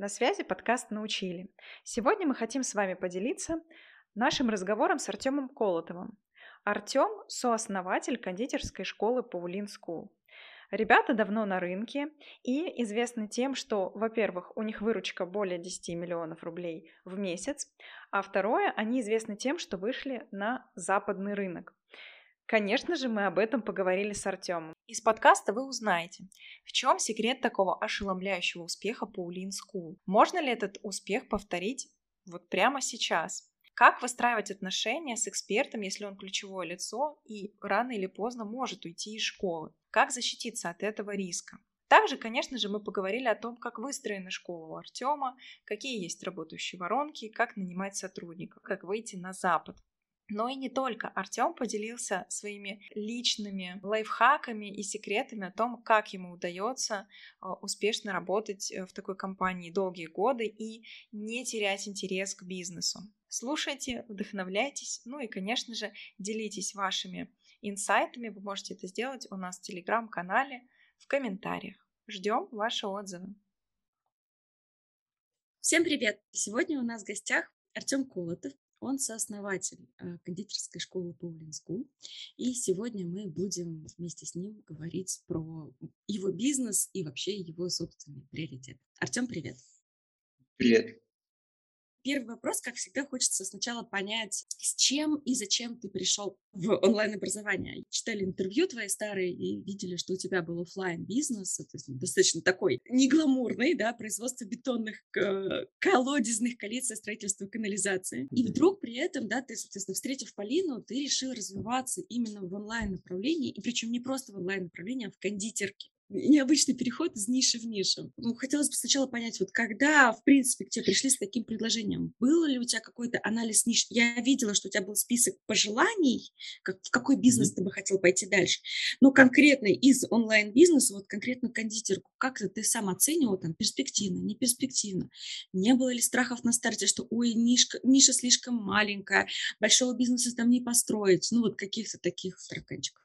На связи подкаст «Научили». Сегодня мы хотим с вами поделиться нашим разговором с Артемом Колотовым. Артем – сооснователь кондитерской школы Паулин School. Ребята давно на рынке и известны тем, что, во-первых, у них выручка более 10 миллионов рублей в месяц, а второе, они известны тем, что вышли на западный рынок. Конечно же, мы об этом поговорили с Артемом. Из подкаста вы узнаете, в чем секрет такого ошеломляющего успеха Паулин School. Можно ли этот успех повторить вот прямо сейчас? Как выстраивать отношения с экспертом, если он ключевое лицо и рано или поздно может уйти из школы? Как защититься от этого риска? Также, конечно же, мы поговорили о том, как выстроена школа у Артема, какие есть работающие воронки, как нанимать сотрудников, как выйти на Запад. Но и не только. Артем поделился своими личными лайфхаками и секретами о том, как ему удается а, успешно работать э, в такой компании долгие годы и не терять интерес к бизнесу. Слушайте, вдохновляйтесь, ну и, конечно же, делитесь вашими инсайтами. Вы можете это сделать у нас в телеграм-канале в комментариях. Ждем ваши отзывы. Всем привет! Сегодня у нас в гостях Артем Колотов, он сооснователь э, кондитерской школы Paulin School. И сегодня мы будем вместе с ним говорить про его бизнес и вообще его собственный приоритет. Артем, привет. Привет. Первый вопрос, как всегда, хочется сначала понять, с чем и зачем ты пришел в онлайн-образование. Читали интервью твои старые и видели, что у тебя был офлайн бизнес то есть достаточно такой негламурный, да, производство бетонных э, колодезных колец строительства канализации. И вдруг при этом, да, ты, соответственно, встретив Полину, ты решил развиваться именно в онлайн-направлении, и причем не просто в онлайн-направлении, а в кондитерке необычный переход из ниши в нишу. Ну, хотелось бы сначала понять, вот когда, в принципе, к тебе пришли с таким предложением, был ли у тебя какой-то анализ ниш? Я видела, что у тебя был список пожеланий, как, в какой бизнес mm-hmm. ты бы хотел пойти дальше. Но конкретно из онлайн-бизнеса, вот конкретно кондитерку, как ты сам оценивал там перспективно, не перспективно? Не было ли страхов на старте, что, ой, нишка, ниша слишком маленькая, большого бизнеса там не построить? Ну, вот каких-то таких стаканчиков.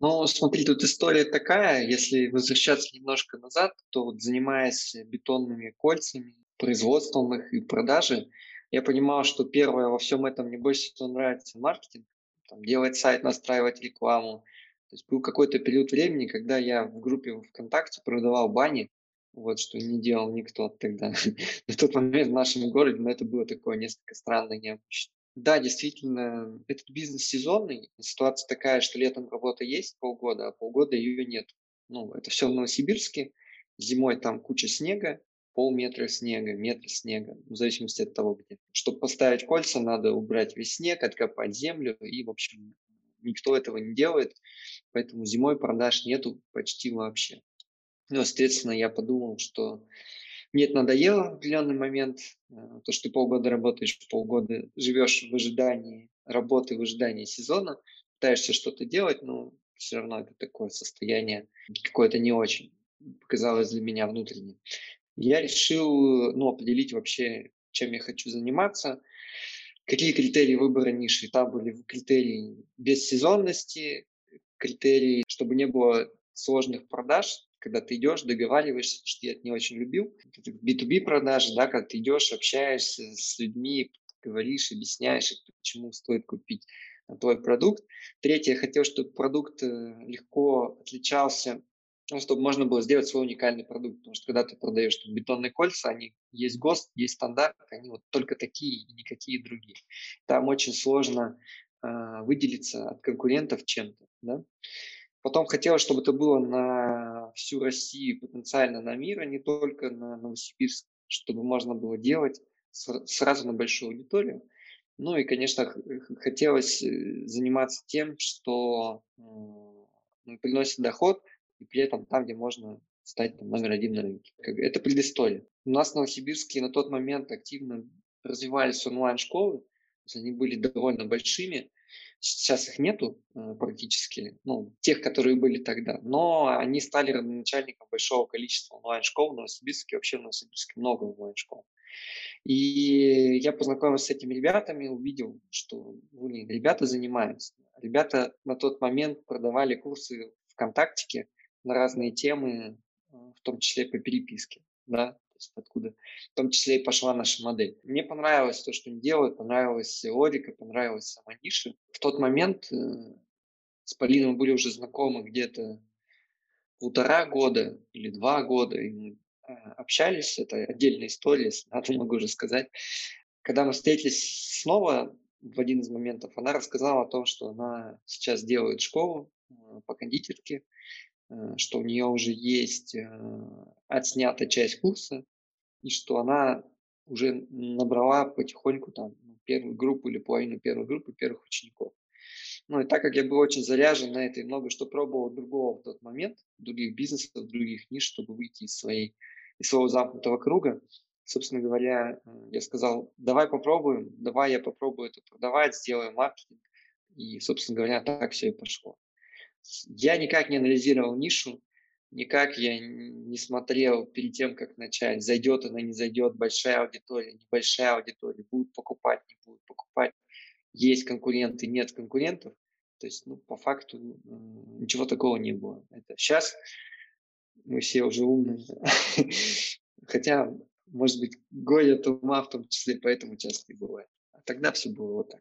Ну, смотри, тут история такая, если возвращаться немножко назад, то вот занимаясь бетонными кольцами, производством их и продажей, я понимал, что первое во всем этом мне больше всего нравится маркетинг, там, делать сайт, настраивать рекламу. То есть был какой-то период времени, когда я в группе ВКонтакте продавал бани, вот что не делал никто тогда. На тот момент в нашем городе, но это было такое несколько странно необычно. Да, действительно, этот бизнес сезонный. Ситуация такая, что летом работа есть полгода, а полгода ее нет. Ну, это все в Новосибирске. Зимой там куча снега, полметра снега, метр снега, в зависимости от того, где. Чтобы поставить кольца, надо убрать весь снег, откопать землю, и, в общем, никто этого не делает, поэтому зимой продаж нету почти вообще. Ну, соответственно, я подумал, что мне это надоело в определенный момент, э, то, что ты полгода работаешь, полгода живешь в ожидании работы, в ожидании сезона, пытаешься что-то делать, но все равно это такое состояние какое-то не очень показалось для меня внутренне. Я решил ну, определить вообще, чем я хочу заниматься, какие критерии выбора ниши. Там были критерии бессезонности, критерии, чтобы не было сложных продаж, когда ты идешь, договариваешься, что я это не очень любил. B2B продажи, да, когда ты идешь, общаешься с людьми, говоришь, объясняешь, почему стоит купить твой продукт. Третье, я хотел, чтобы продукт э, легко отличался, ну, чтобы можно было сделать свой уникальный продукт. Потому что когда ты продаешь там, бетонные кольца, они есть ГОСТ, есть стандарт, они вот только такие и никакие другие. Там очень сложно э, выделиться от конкурентов чем-то. Да? Потом хотелось, чтобы это было на всю Россию, потенциально на мир, а не только на Новосибирск, чтобы можно было делать сразу на большую аудиторию. Ну и, конечно, хотелось э, заниматься тем, что приносит доход, и при этом там, где можно стать там, номер один на рынке. Это предыстория. У нас в Новосибирске на тот момент активно развивались онлайн-школы, они были довольно большими, Сейчас их нету э, практически, ну, тех, которые были тогда. Но они стали родоначальником большого количества онлайн-школ в Новосибирске. Вообще в Новосибирске много онлайн-школ. И я познакомился с этими ребятами, увидел, что блин, ребята занимаются. Ребята на тот момент продавали курсы ВКонтактике на разные темы, э, в том числе по переписке. Да? Есть откуда в том числе и пошла наша модель. Мне понравилось то, что они делают, понравилась логика, понравилась сама ниша. В тот момент э, с Полиной мы были уже знакомы где-то полтора года или два года, и мы э, общались, это отдельная история, надо могу уже сказать. Когда мы встретились снова в один из моментов, она рассказала о том, что она сейчас делает школу э, по кондитерке, что у нее уже есть отснята часть курса, и что она уже набрала потихоньку там ну, первую группу или половину первой группы первых учеников. Ну и так как я был очень заряжен на это и много что пробовал другого в тот момент, других бизнесов, других ниш, чтобы выйти из, своей, из своего замкнутого круга, собственно говоря, я сказал, давай попробуем, давай я попробую это продавать, сделаем маркетинг. И, собственно говоря, так все и пошло. Я никак не анализировал нишу, никак я не смотрел перед тем, как начать, зайдет она, не зайдет, большая аудитория, небольшая аудитория, будут покупать, не будут покупать, есть конкуренты, нет конкурентов. То есть, ну, по факту ничего такого не было. Это сейчас мы все уже умные. Хотя, может быть, горе от ума в том числе, поэтому часто и бывает. А тогда все было вот так.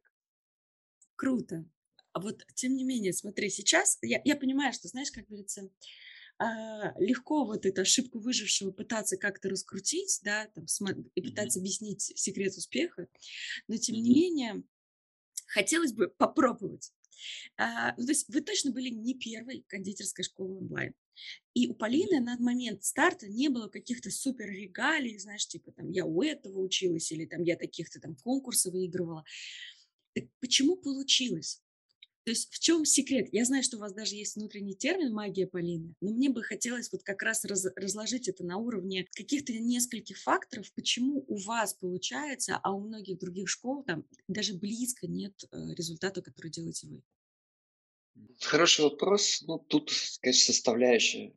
Круто. А вот, тем не менее, смотри, сейчас я, я понимаю, что, знаешь, как говорится, легко вот эту ошибку выжившего пытаться как-то раскрутить, да, там, и пытаться объяснить секрет успеха, но, тем не менее, хотелось бы попробовать. А, ну, то есть вы точно были не первой кондитерской школы онлайн. И у Полины на момент старта не было каких-то супер регалий, знаешь, типа там я у этого училась или там я таких-то там конкурсы выигрывала. Так почему получилось? То есть в чем секрет? Я знаю, что у вас даже есть внутренний термин «магия Полины», но мне бы хотелось вот как раз раз, разложить это на уровне каких-то нескольких факторов, почему у вас получается, а у многих других школ там даже близко нет э, результата, который делаете вы. Хороший вопрос. Ну, тут, конечно, составляющая.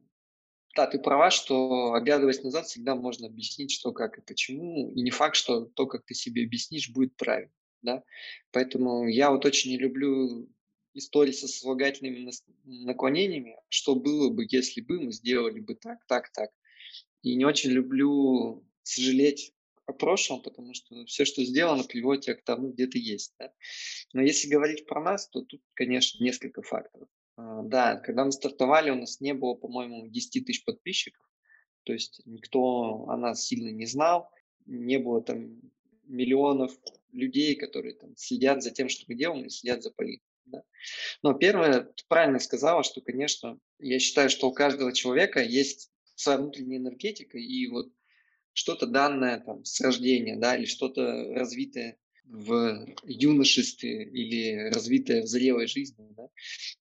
Да, ты права, что оглядываясь назад, всегда можно объяснить, что, как и почему. И не факт, что то, как ты себе объяснишь, будет правильно. Да? Поэтому я вот очень не люблю истории со слагательными наклонениями, что было бы, если бы мы сделали бы так, так, так. И не очень люблю сожалеть о прошлом, потому что все, что сделано, приводит тебя к тому, где ты есть. Да? Но если говорить про нас, то тут, конечно, несколько факторов. А, да, когда мы стартовали, у нас не было, по-моему, 10 тысяч подписчиков, то есть никто о нас сильно не знал, не было там миллионов людей, которые там следят за тем, что мы делаем, и следят за политикой. Да. Но первое, ты правильно сказала, что, конечно, я считаю, что у каждого человека есть своя внутренняя энергетика и вот что-то данное там с рождения, да, или что-то развитое в юношестве или развитое в зрелой жизни, да.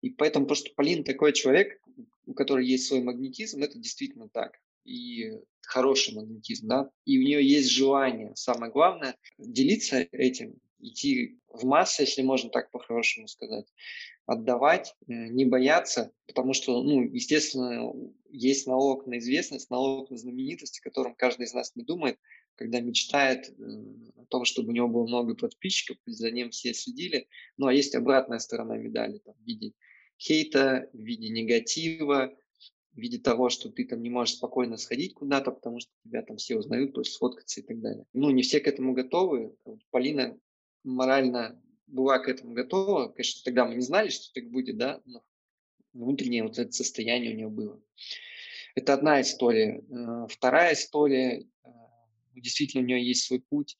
И поэтому просто Полина такой человек, у которой есть свой магнетизм, это действительно так. И хороший магнетизм, да, и у нее есть желание, самое главное, делиться этим, идти в массы, если можно так по-хорошему сказать, отдавать, э, не бояться, потому что, ну, естественно, есть налог на известность, налог на знаменитость, о котором каждый из нас не думает, когда мечтает э, о том, чтобы у него было много подписчиков, за ним все следили. Ну, а есть обратная сторона медали, там, в виде хейта, в виде негатива, в виде того, что ты там не можешь спокойно сходить куда-то, потому что тебя там все узнают, то есть сфоткаться и так далее. Ну, не все к этому готовы. Полина морально была к этому готова. Конечно, тогда мы не знали, что так будет, да, но внутреннее вот это состояние у нее было. Это одна история. Э, вторая история, э, действительно у нее есть свой путь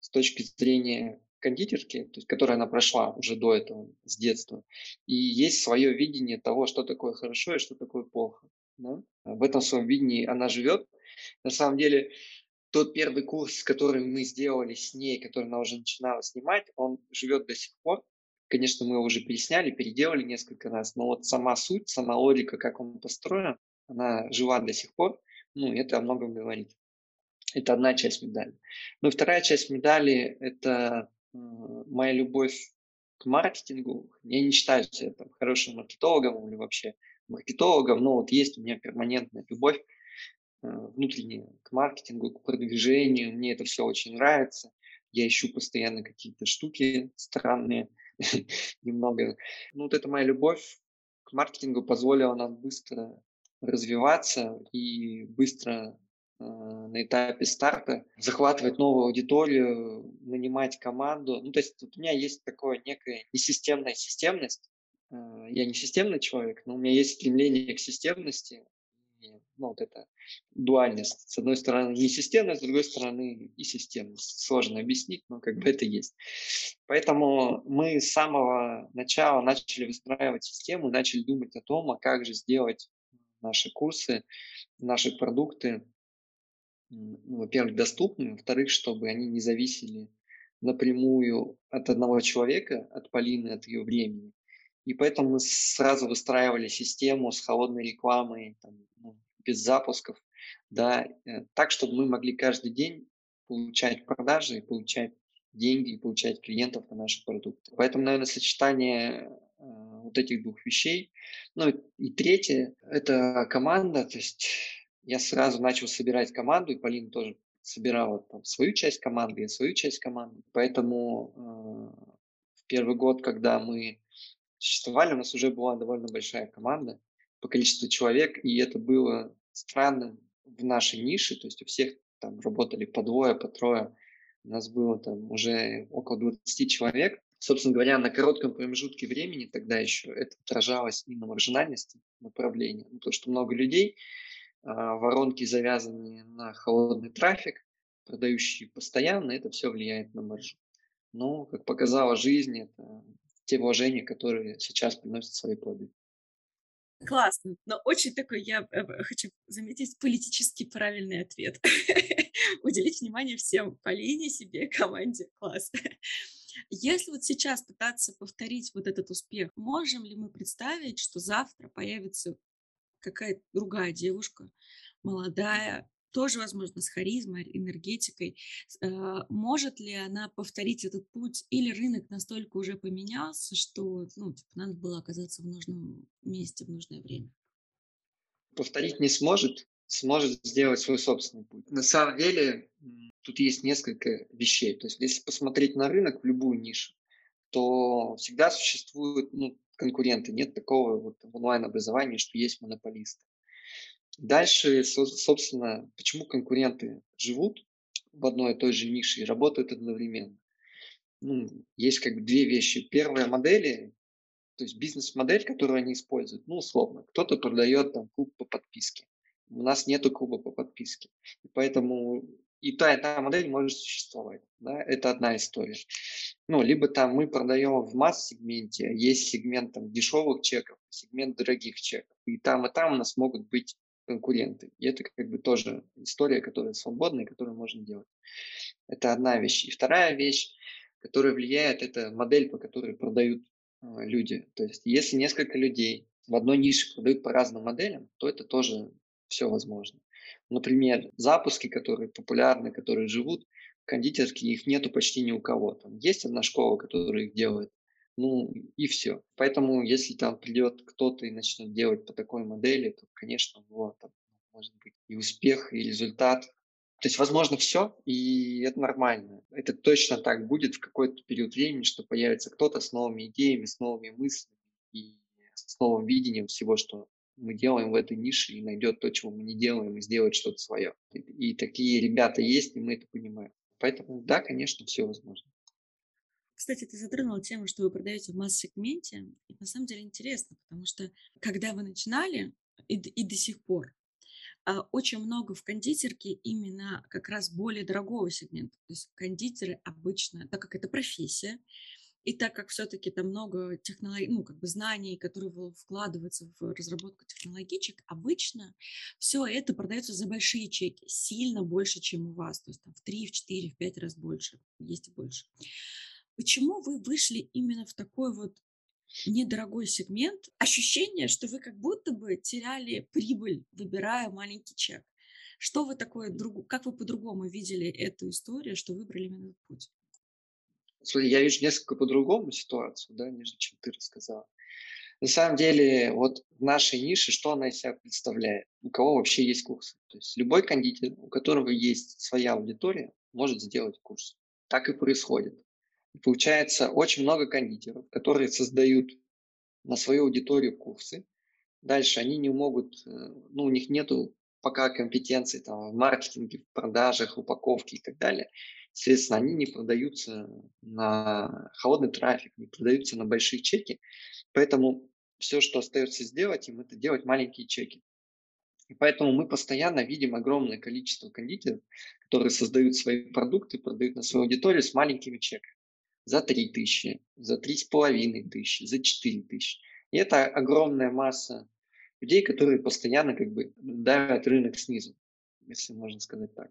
с точки зрения кондитерки, то есть, которую она прошла уже до этого, с детства. И есть свое видение того, что такое хорошо и что такое плохо. Да? В этом своем видении она живет. На самом деле, тот первый курс, который мы сделали с ней, который она уже начинала снимать, он живет до сих пор. Конечно, мы его уже пересняли, переделали несколько раз, но вот сама суть, сама логика, как он построен, она жива до сих пор. Ну, это о многом говорит. Это одна часть медали. Ну вторая часть медали – это э, моя любовь к маркетингу. Я не считаю себя там, хорошим маркетологом или вообще маркетологом, но вот есть у меня перманентная любовь внутренне к маркетингу, к продвижению. Мне это все очень нравится. Я ищу постоянно какие-то штуки странные, немного. Ну, вот это моя любовь к маркетингу позволила нам быстро развиваться и быстро э, на этапе старта, захватывать новую аудиторию, нанимать команду. Ну, то есть вот у меня есть такое некая несистемная системность. Э, я не системный человек, но у меня есть стремление к системности, ну, вот это дуальность. С одной стороны, не системность, с другой стороны, и системность. Сложно объяснить, но как бы это есть. Поэтому мы с самого начала начали выстраивать систему, начали думать о том, а как же сделать наши курсы, наши продукты, ну, во-первых, доступными, во-вторых, чтобы они не зависели напрямую от одного человека, от Полины, от ее времени. И поэтому мы сразу выстраивали систему с холодной рекламой, там, ну, без запусков, да, э, так, чтобы мы могли каждый день получать продажи, получать деньги, получать клиентов на наши продукты. Поэтому, наверное, сочетание э, вот этих двух вещей. Ну и третье – это команда. То есть я сразу начал собирать команду, и Полина тоже собирала там, свою часть команды, я свою часть команды. Поэтому э, в первый год, когда мы существовали, у нас уже была довольно большая команда по количеству человек, и это было странным в нашей нише, то есть у всех там работали по двое, по трое, у нас было там уже около 20 человек. Собственно говоря, на коротком промежутке времени тогда еще это отражалось и на маржинальности направления, ну, потому что много людей, а, воронки завязаны на холодный трафик, продающие постоянно, это все влияет на маржу. Но, как показала жизнь, это те вложения, которые сейчас приносят свои плоды. Классно, но очень такой, я э, хочу заметить, политически правильный ответ. Уделить внимание всем, Полине, себе, команде. Класс. Если вот сейчас пытаться повторить вот этот успех, можем ли мы представить, что завтра появится какая-то другая девушка, молодая, тоже, возможно, с харизмой, энергетикой. А, может ли она повторить этот путь? Или рынок настолько уже поменялся, что ну, типа, надо было оказаться в нужном месте в нужное время? Повторить не сможет, сможет сделать свой собственный путь. На самом деле тут есть несколько вещей. То есть если посмотреть на рынок в любую нишу, то всегда существуют ну, конкуренты. Нет такого вот в онлайн-образовании, что есть монополисты. Дальше, собственно, почему конкуренты живут в одной и той же нише и работают одновременно? Ну, есть как бы две вещи. Первая модель, то есть бизнес-модель, которую они используют, ну, условно, кто-то продает там клуб по подписке. У нас нету клуба по подписке. И поэтому и та, и та модель может существовать. Да? Это одна история. Ну, либо там мы продаем в масс-сегменте, есть сегмент там, дешевых чеков, сегмент дорогих чеков. И там, и там у нас могут быть конкуренты. И это как бы тоже история, которая свободная, которую можно делать. Это одна вещь. И вторая вещь, которая влияет, это модель, по которой продают э, люди. То есть если несколько людей в одной нише продают по разным моделям, то это тоже все возможно. Например, запуски, которые популярны, которые живут, кондитерские, их нету почти ни у кого. Там есть одна школа, которая их делает, ну и все. Поэтому, если там придет кто-то и начнет делать по такой модели, то, конечно, вот там может быть и успех, и результат. То есть, возможно, все, и это нормально. Это точно так будет в какой-то период времени, что появится кто-то с новыми идеями, с новыми мыслями и с новым видением всего, что мы делаем в этой нише, и найдет то, чего мы не делаем, и сделает что-то свое. И, такие ребята есть, и мы это понимаем. Поэтому, да, конечно, все возможно. Кстати, ты затронул тему, что вы продаете в масс-сегменте. И на самом деле интересно, потому что когда вы начинали, и, и до сих пор, а, очень много в кондитерке именно как раз более дорогого сегмента. То есть кондитеры обычно, так как это профессия, и так как все-таки там много технологий, ну, как бы знаний, которые вкладываются в разработку технологичек, обычно все это продается за большие чеки, сильно больше, чем у вас. То есть там в 3, в 4, в 5 раз больше, есть и больше. Почему вы вышли именно в такой вот недорогой сегмент? Ощущение, что вы как будто бы теряли прибыль, выбирая маленький чек. Что вы такое, как вы по-другому видели эту историю, что выбрали именно этот путь? Смотри, я вижу несколько по-другому ситуацию, да, нежели чем ты рассказала. На самом деле, вот в нашей нише, что она из себя представляет? У кого вообще есть курсы? То есть любой кондитер, у которого есть своя аудитория, может сделать курс. Так и происходит. Получается, очень много кондитеров, которые создают на свою аудиторию курсы. Дальше они не могут, э, ну, у них нету пока компетенции там, в маркетинге, в продажах, упаковке и так далее, соответственно, они не продаются на холодный трафик, не продаются на большие чеки. Поэтому все, что остается сделать им, это делать маленькие чеки. И поэтому мы постоянно видим огромное количество кондитеров, которые создают свои продукты, продают на свою аудиторию с маленькими чеками. За 3 тысячи, за 3,5 тысячи, за 4 тысячи. И это огромная масса людей, которые постоянно как бы давят рынок снизу, если можно сказать так.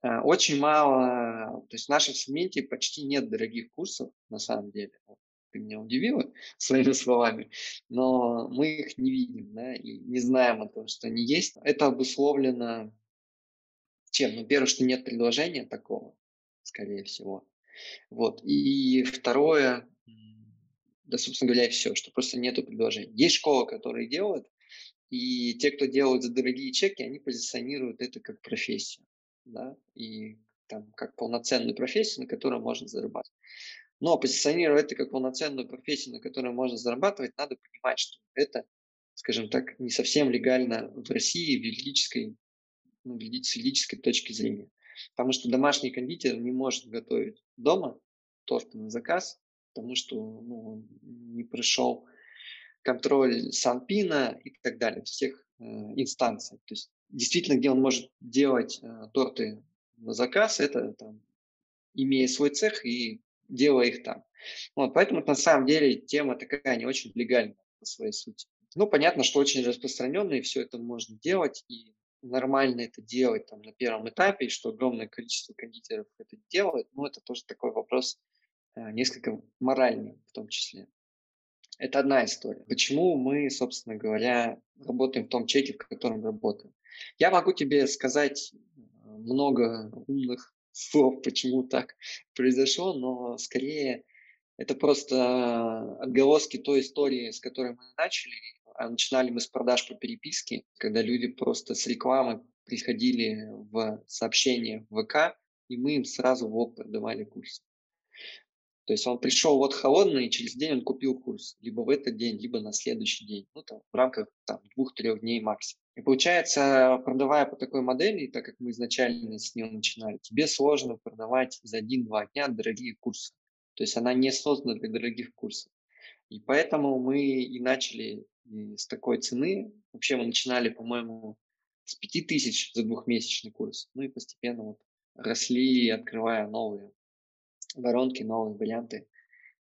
А, очень мало, то есть в нашем сегменте почти нет дорогих курсов на самом деле. Ты меня удивила своими словами, но мы их не видим, да, и не знаем о том, что они есть. Это обусловлено чем? Ну, первое, что нет предложения такого, скорее всего. Вот. И второе, да, собственно говоря, все, что просто нету предложений. Есть школы, которые делают, и те, кто делают за дорогие чеки, они позиционируют это как профессию, да, и там как полноценную профессию, на которой можно зарабатывать. Но позиционировать это как полноценную профессию, на которой можно зарабатывать, надо понимать, что это, скажем так, не совсем легально в России в юридической, ну, с юридической точки зрения. Потому что домашний кондитер не может готовить дома торты на заказ, потому что ну, не пришел контроль Санпина и так далее, всех э, инстанций. То есть действительно, где он может делать э, торты на заказ, это там, имея свой цех и делая их там. Вот, поэтому на самом деле тема такая не очень легальная по своей сути. Ну, понятно, что очень распространенно, и все это можно делать, и нормально это делать там на первом этапе, и что огромное количество кондитеров это делает, ну, это тоже такой вопрос э, несколько моральный в том числе. Это одна история. Почему мы, собственно говоря, работаем в том чеке, в котором работаем? Я могу тебе сказать э, много умных слов, почему так произошло, но скорее это просто отголоски той истории, с которой мы начали. А начинали мы с продаж по переписке, когда люди просто с рекламы приходили в сообщения в ВК, и мы им сразу в лоб продавали курсы. То есть он пришел вот холодный, и через день он купил курс. Либо в этот день, либо на следующий день. Ну, там, в рамках там, двух-трех дней максимум. И получается, продавая по такой модели, так как мы изначально с нее начинали, тебе сложно продавать за один-два дня дорогие курсы. То есть она не создана для дорогих курсов. И поэтому мы и начали с такой цены. Вообще мы начинали, по-моему, с 5000 за двухмесячный курс. Ну и постепенно вот росли, открывая новые воронки, новые варианты,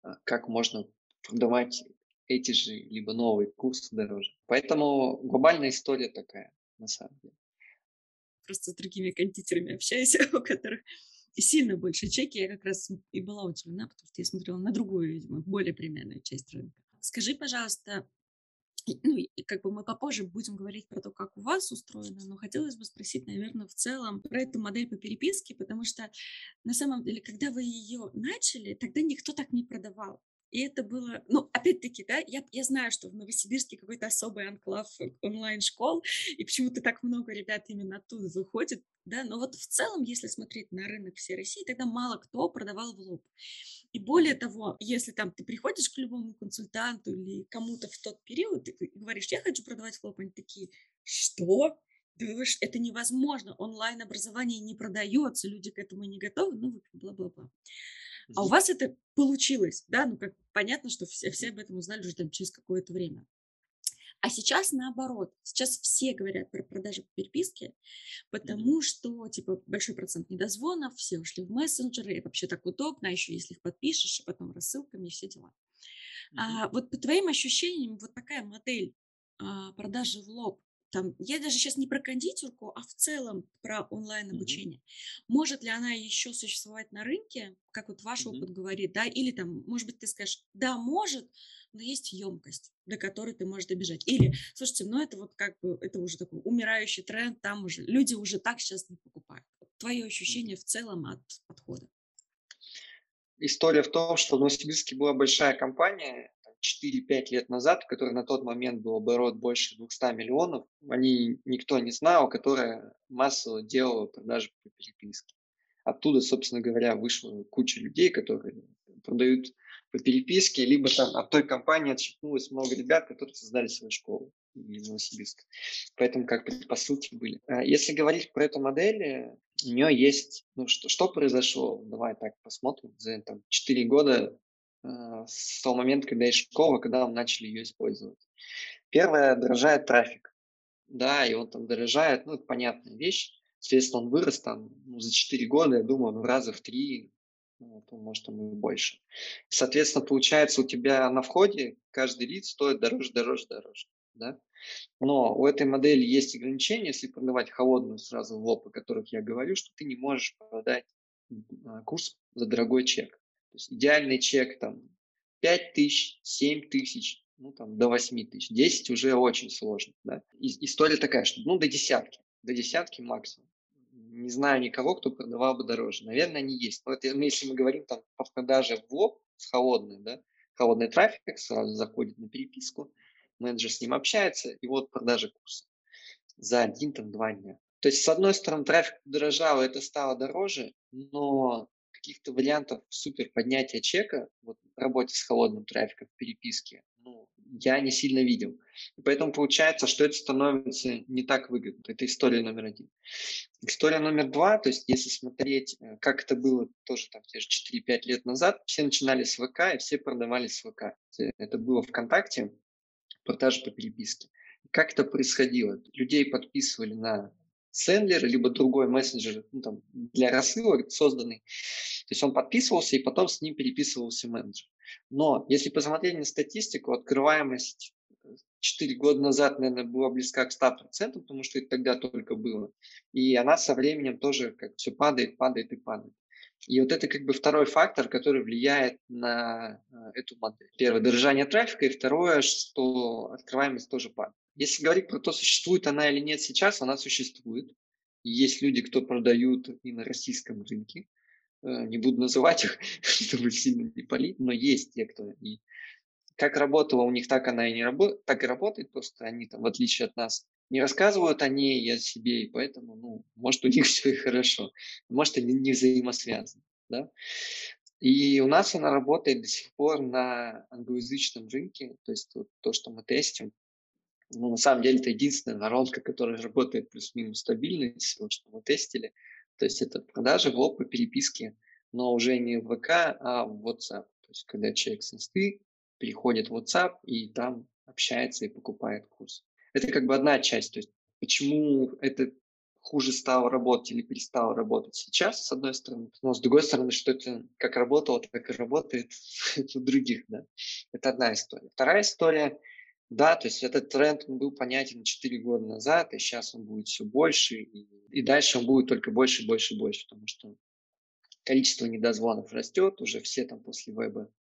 а, как можно продавать эти же, либо новые курсы дороже. Поэтому глобальная история такая, на самом деле. Просто с другими кондитерами общаюсь, у которых сильно больше чеки. Я как раз и была удивлена, потому что я смотрела на другую, видимо, более примерную часть рынка. Скажи, пожалуйста, ну, и как бы мы попозже будем говорить про то, как у вас устроено, но хотелось бы спросить, наверное, в целом про эту модель по переписке, потому что на самом деле, когда вы ее начали, тогда никто так не продавал. И это было, ну, опять-таки, да, я, я знаю, что в Новосибирске какой-то особый анклав онлайн-школ, и почему-то так много ребят именно оттуда выходит, да, но вот в целом, если смотреть на рынок всей России, тогда мало кто продавал в лоб. И более того, если там ты приходишь к любому консультанту или кому-то в тот период, ты говоришь, я хочу продавать лоб, они такие, что? это невозможно, онлайн-образование не продается, люди к этому не готовы, ну, бла-бла-бла. А у вас это получилось, да, ну, как понятно, что все, все об этом узнали уже там через какое-то время. А сейчас наоборот. Сейчас все говорят про продажи по переписке, потому mm-hmm. что, типа, большой процент недозвонов, все ушли в мессенджеры, и вообще так удобно, а еще если их подпишешь, и потом рассылками, и все дела. Mm-hmm. А, вот по твоим ощущениям, вот такая модель а, продажи в лоб, там, я даже сейчас не про кондитерку, а в целом про онлайн обучение. Mm-hmm. Может ли она еще существовать на рынке, как вот ваш mm-hmm. опыт говорит, да, или там, может быть, ты скажешь, да, может, но есть емкость, до которой ты можешь добежать. Или, слушайте, ну это вот как бы, это уже такой умирающий тренд, там уже люди уже так сейчас не покупают. Твое ощущение в целом от подхода. История в том, что в Новосибирске была большая компания, 4-5 лет назад, который на тот момент был оборот больше 200 миллионов, они никто не знал, которая массово делала продажи по переписке. Оттуда, собственно говоря, вышла куча людей, которые продают по переписке, либо там от той компании отщипнулось много ребят, которые создали свою школу. из Новосибирска. Поэтому как предпосылки были. А если говорить про эту модель, э, у нее есть, ну что, что произошло? Давай так посмотрим. За там, 4 года э, с того момента, когда есть школа, когда мы начали ее использовать. Первое, дорожает трафик. Да, и он там дорожает, ну, это понятная вещь. Соответственно, он вырос там ну, за 4 года, я думаю, в раза в 3, ну, может, там и больше. Соответственно, получается, у тебя на входе каждый лид стоит дороже, дороже, дороже. Да? Но у этой модели есть ограничения, если продавать холодную сразу в лоб, о которых я говорю, что ты не можешь продать а, курс за дорогой чек. То есть идеальный чек там 5 тысяч, 7 тысяч, ну там до 8 тысяч. 10 уже очень сложно. Да? И, история такая, что ну до десятки, до десятки максимум. Не знаю никого, кто продавал бы дороже. Наверное, они есть. Но это, если мы говорим там по продаже в лоб с холодной, да, холодный трафик сразу заходит на переписку, менеджер с ним общается, и вот продажа курса за один, там, два дня. То есть, с одной стороны, трафик подорожал, это стало дороже, но каких-то вариантов супер поднятия чека вот, в работе с холодным трафиком в переписке, ну, я не сильно видел. И поэтому получается, что это становится не так выгодно. Это история номер один. История номер два, то есть если смотреть, э, как это было тоже там те же 4-5 лет назад, все начинали с ВК и все продавали с ВК. Это было ВКонтакте, продажи по переписке. Как это происходило? Людей подписывали на Сендлер, либо другой мессенджер ну, там, для рассылок созданный. То есть он подписывался, и потом с ним переписывался менеджер. Но если посмотреть на статистику, открываемость 4 года назад, наверное, была близка к 100%, потому что это тогда только было. И она со временем тоже как все падает, падает и падает. И вот это как бы второй фактор, который влияет на э, эту модель. Первое, дорожание трафика, и второе, что открываемость тоже падает. Если говорить про то, существует она или нет сейчас, она существует. есть люди, кто продают и на российском рынке. Э, не буду называть их, чтобы сильно не палить, но есть те, кто и как работала у них, так она и не работает, так и работает, просто они там, в отличие от нас, не рассказывают о ней и о себе, и поэтому, ну, может, у них все и хорошо, может, они не взаимосвязаны, да. И у нас она работает до сих пор на англоязычном рынке, то есть вот то, что мы тестим, ну, на самом деле, это единственная воронка, которая работает плюс-минус стабильно из всего, что мы тестили. То есть это продажи в лоб по переписке, но уже не в ВК, а в WhatsApp. То есть когда человек с инсты переходит в WhatsApp и там общается и покупает курс. Это как бы одна часть. То есть почему это хуже стало работать или перестало работать сейчас, с одной стороны. Но с другой стороны, что это как работало, так и работает у других. Да? Это одна история. Вторая история, да, то есть этот тренд был понятен 4 года назад, и сейчас он будет все больше, и, и дальше он будет только больше, больше, больше, потому что количество недозвонов растет, уже все там после веба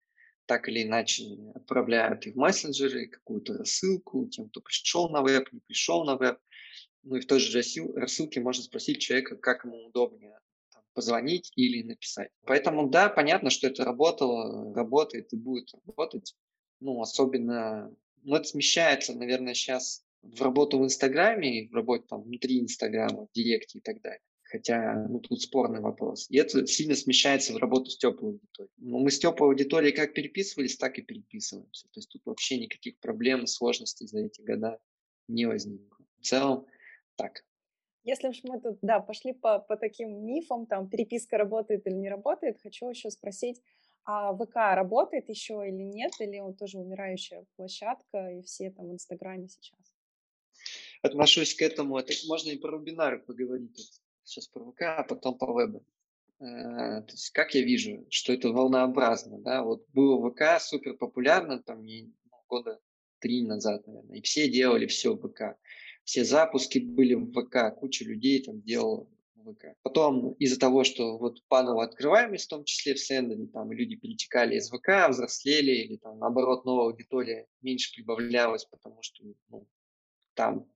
так или иначе отправляют и в мессенджеры какую-то рассылку тем, кто пришел на веб, не пришел на веб. Ну и в той же рассылке можно спросить человека, как ему удобнее там, позвонить или написать. Поэтому да, понятно, что это работало, работает и будет работать. Ну, особенно, ну, это смещается, наверное, сейчас в работу в Инстаграме, в работу там внутри Инстаграма, в Директе и так далее. Хотя, ну, тут спорный вопрос. И это сильно смещается в работу с теплой аудиторией. Но мы с теплой аудиторией как переписывались, так и переписываемся. То есть тут вообще никаких проблем, сложностей за эти года не возникло. В целом, так. Если уж мы тут, да, пошли по, по таким мифам, там, переписка работает или не работает, хочу еще спросить, а ВК работает еще или нет, или он тоже умирающая площадка, и все там в Инстаграме сейчас? Отношусь к этому, это можно и про вебинары поговорить сейчас по ВК, а потом по вебу. Э, то есть как я вижу, что это волнообразно, да, вот было ВК супер популярно там года три назад, наверное, и все делали все в ВК. Все запуски были в ВК, куча людей там делала ВК. Потом из-за того, что вот падала открываемость, в том числе в Сендере, там люди перетекали из ВК, взрослели, или там наоборот новая аудитория меньше прибавлялась, потому что ну, там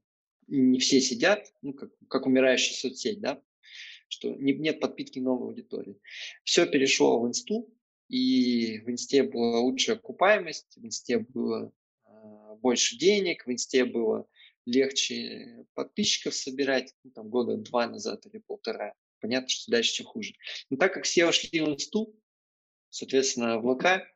не все сидят, ну, как, как умирающая соцсеть, да, что не, нет подпитки новой аудитории. Все перешло в инсту, и в инсте была лучшая окупаемость, в инсте было э, больше денег, в инсте было легче подписчиков собирать, ну, там года два назад или полтора. Понятно, что дальше все хуже. Но так как все ушли в инсту, соответственно, в ВК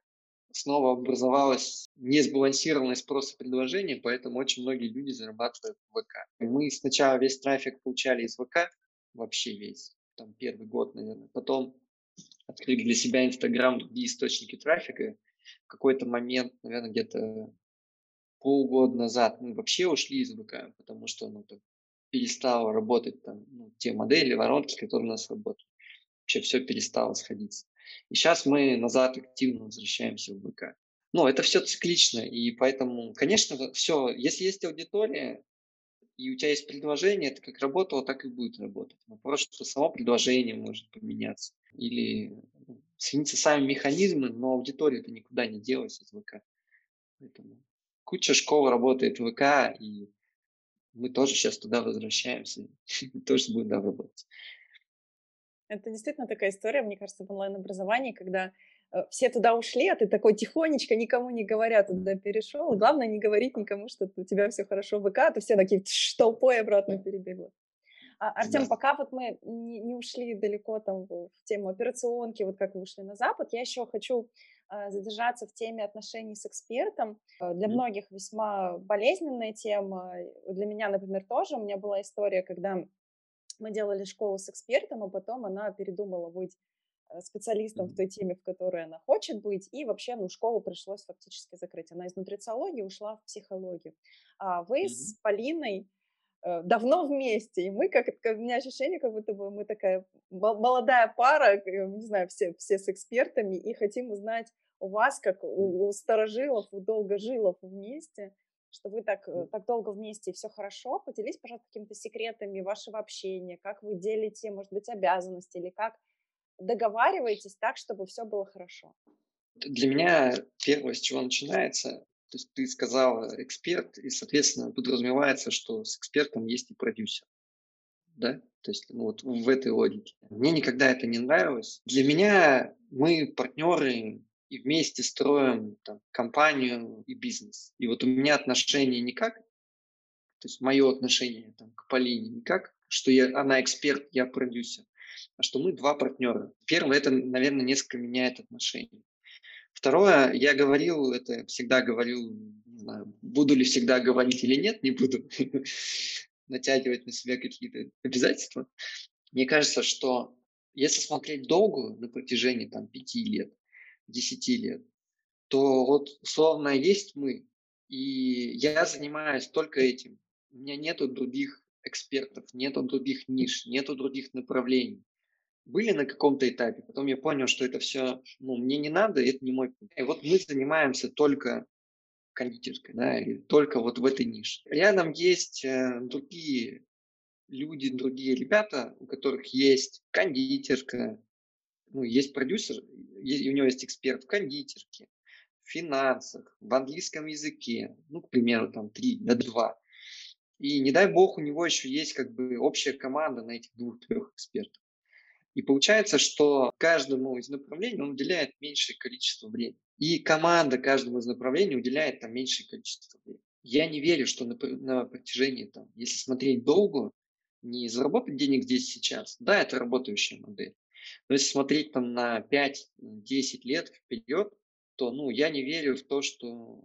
снова образовалась несбалансированность спроса и предложения, поэтому очень многие люди зарабатывают в ВК. Мы сначала весь трафик получали из ВК, вообще весь, там первый год, наверное. Потом открыли для себя Инстаграм, другие источники трафика. В какой-то момент, наверное, где-то полгода назад мы вообще ушли из ВК, потому что ну, так, перестало работать там, ну, те модели, воронки, которые у нас работают. Вообще все перестало сходиться. И сейчас мы назад активно возвращаемся в ВК. Ну, это все циклично, и поэтому, конечно, все, если есть аудитория, и у тебя есть предложение, это как работало, так и будет работать. Вопрос, что само предложение может поменяться. Или ну, смениться сами механизмы, но аудитория это никуда не делась из ВК. Поэтому куча школ работает в ВК, и мы тоже сейчас туда возвращаемся, тоже будем там работать. Это действительно такая история, мне кажется, в онлайн-образовании, когда э, все туда ушли, а ты такой тихонечко, никому не говоря, туда перешел. главное, не говорить никому, что у тебя все хорошо в ВК, а то все такие толпой обратно перебегут. А, Артем, да. пока вот мы не, не ушли далеко там в, в тему операционки, вот как вы ушли на Запад, я еще хочу э, задержаться в теме отношений с экспертом. Э, для многих весьма болезненная тема. Для меня, например, тоже. У меня была история, когда мы делали школу с экспертом, а потом она передумала быть э, специалистом в той теме, в которой она хочет быть, и вообще, ну, школу пришлось фактически закрыть. Она из нутрициологии ушла в психологию. А вы mm-hmm. с Полиной э, давно вместе, и мы, как, как у меня ощущение, как будто бы мы такая молодая пара, э, не знаю, все, все с экспертами, и хотим узнать у вас, как у, у старожилов, у долгожилов вместе, что вы так, э, так долго вместе и все хорошо. Поделись, пожалуйста, какими-то секретами вашего общения, как вы делите, может быть, обязанности или как договариваетесь так, чтобы все было хорошо. Для меня первое, с чего начинается, то есть ты сказал эксперт, и, соответственно, подразумевается, что с экспертом есть и продюсер. Да? То есть ну, вот в этой логике. Мне никогда это не нравилось. Для меня мы партнеры и вместе строим там, компанию и бизнес. И вот у меня отношение не как, то есть мое отношение там, к Полине не как, что я, она эксперт, я продюсер, а что мы два партнера. Первое, это, наверное, несколько меняет отношения. Второе, я говорил, это всегда говорил, не знаю, буду ли всегда говорить или нет, не буду натягивать на себя какие-то обязательства. Мне кажется, что если смотреть долго, на протяжении там, пяти лет, 10 лет, то вот условно есть мы, и я занимаюсь только этим. У меня нету других экспертов, нету других ниш, нету других направлений. Были на каком-то этапе, потом я понял, что это все, ну, мне не надо, это не мой путь. И вот мы занимаемся только кондитерской, да, или только вот в этой нише. Рядом есть э, другие люди, другие ребята, у которых есть кондитерка, ну, есть продюсер, у него есть эксперт в кондитерке, в финансах, в английском языке, ну, к примеру, там три, да, два. И не дай бог, у него еще есть как бы общая команда на этих двух-трех экспертов. И получается, что каждому из направлений он уделяет меньшее количество времени. И команда каждому из направлений уделяет там меньшее количество времени. Я не верю, что на, на протяжении, там, если смотреть долго, не заработать денег здесь сейчас, да, это работающая модель. Но если смотреть там на 5-10 лет вперед, то ну, я не верю в то, что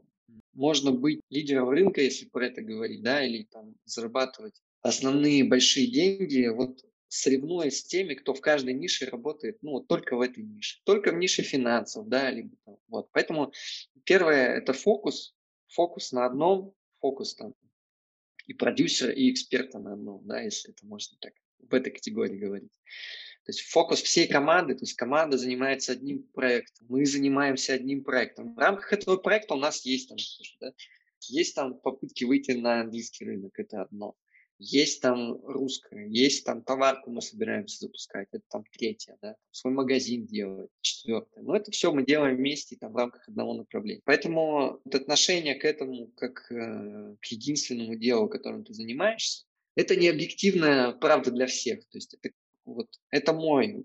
можно быть лидером рынка, если про это говорить, да, или там зарабатывать основные большие деньги, вот соревнуясь с теми, кто в каждой нише работает, ну, вот только в этой нише, только в нише финансов, да, либо там, вот. Поэтому первое – это фокус, фокус на одном, фокус там и продюсера, и эксперта на одном, да, если это можно так в этой категории говорить. То есть фокус всей команды, то есть команда занимается одним проектом, мы занимаемся одним проектом. В рамках этого проекта у нас есть там, да, есть там попытки выйти на английский рынок, это одно. Есть там русское, есть там товарку мы собираемся запускать, это там третье, да, свой магазин делать, четвертое. Но это все мы делаем вместе там в рамках одного направления. Поэтому вот отношение к этому как э, к единственному делу, которым ты занимаешься, это не объективная правда для всех. То есть это вот это мой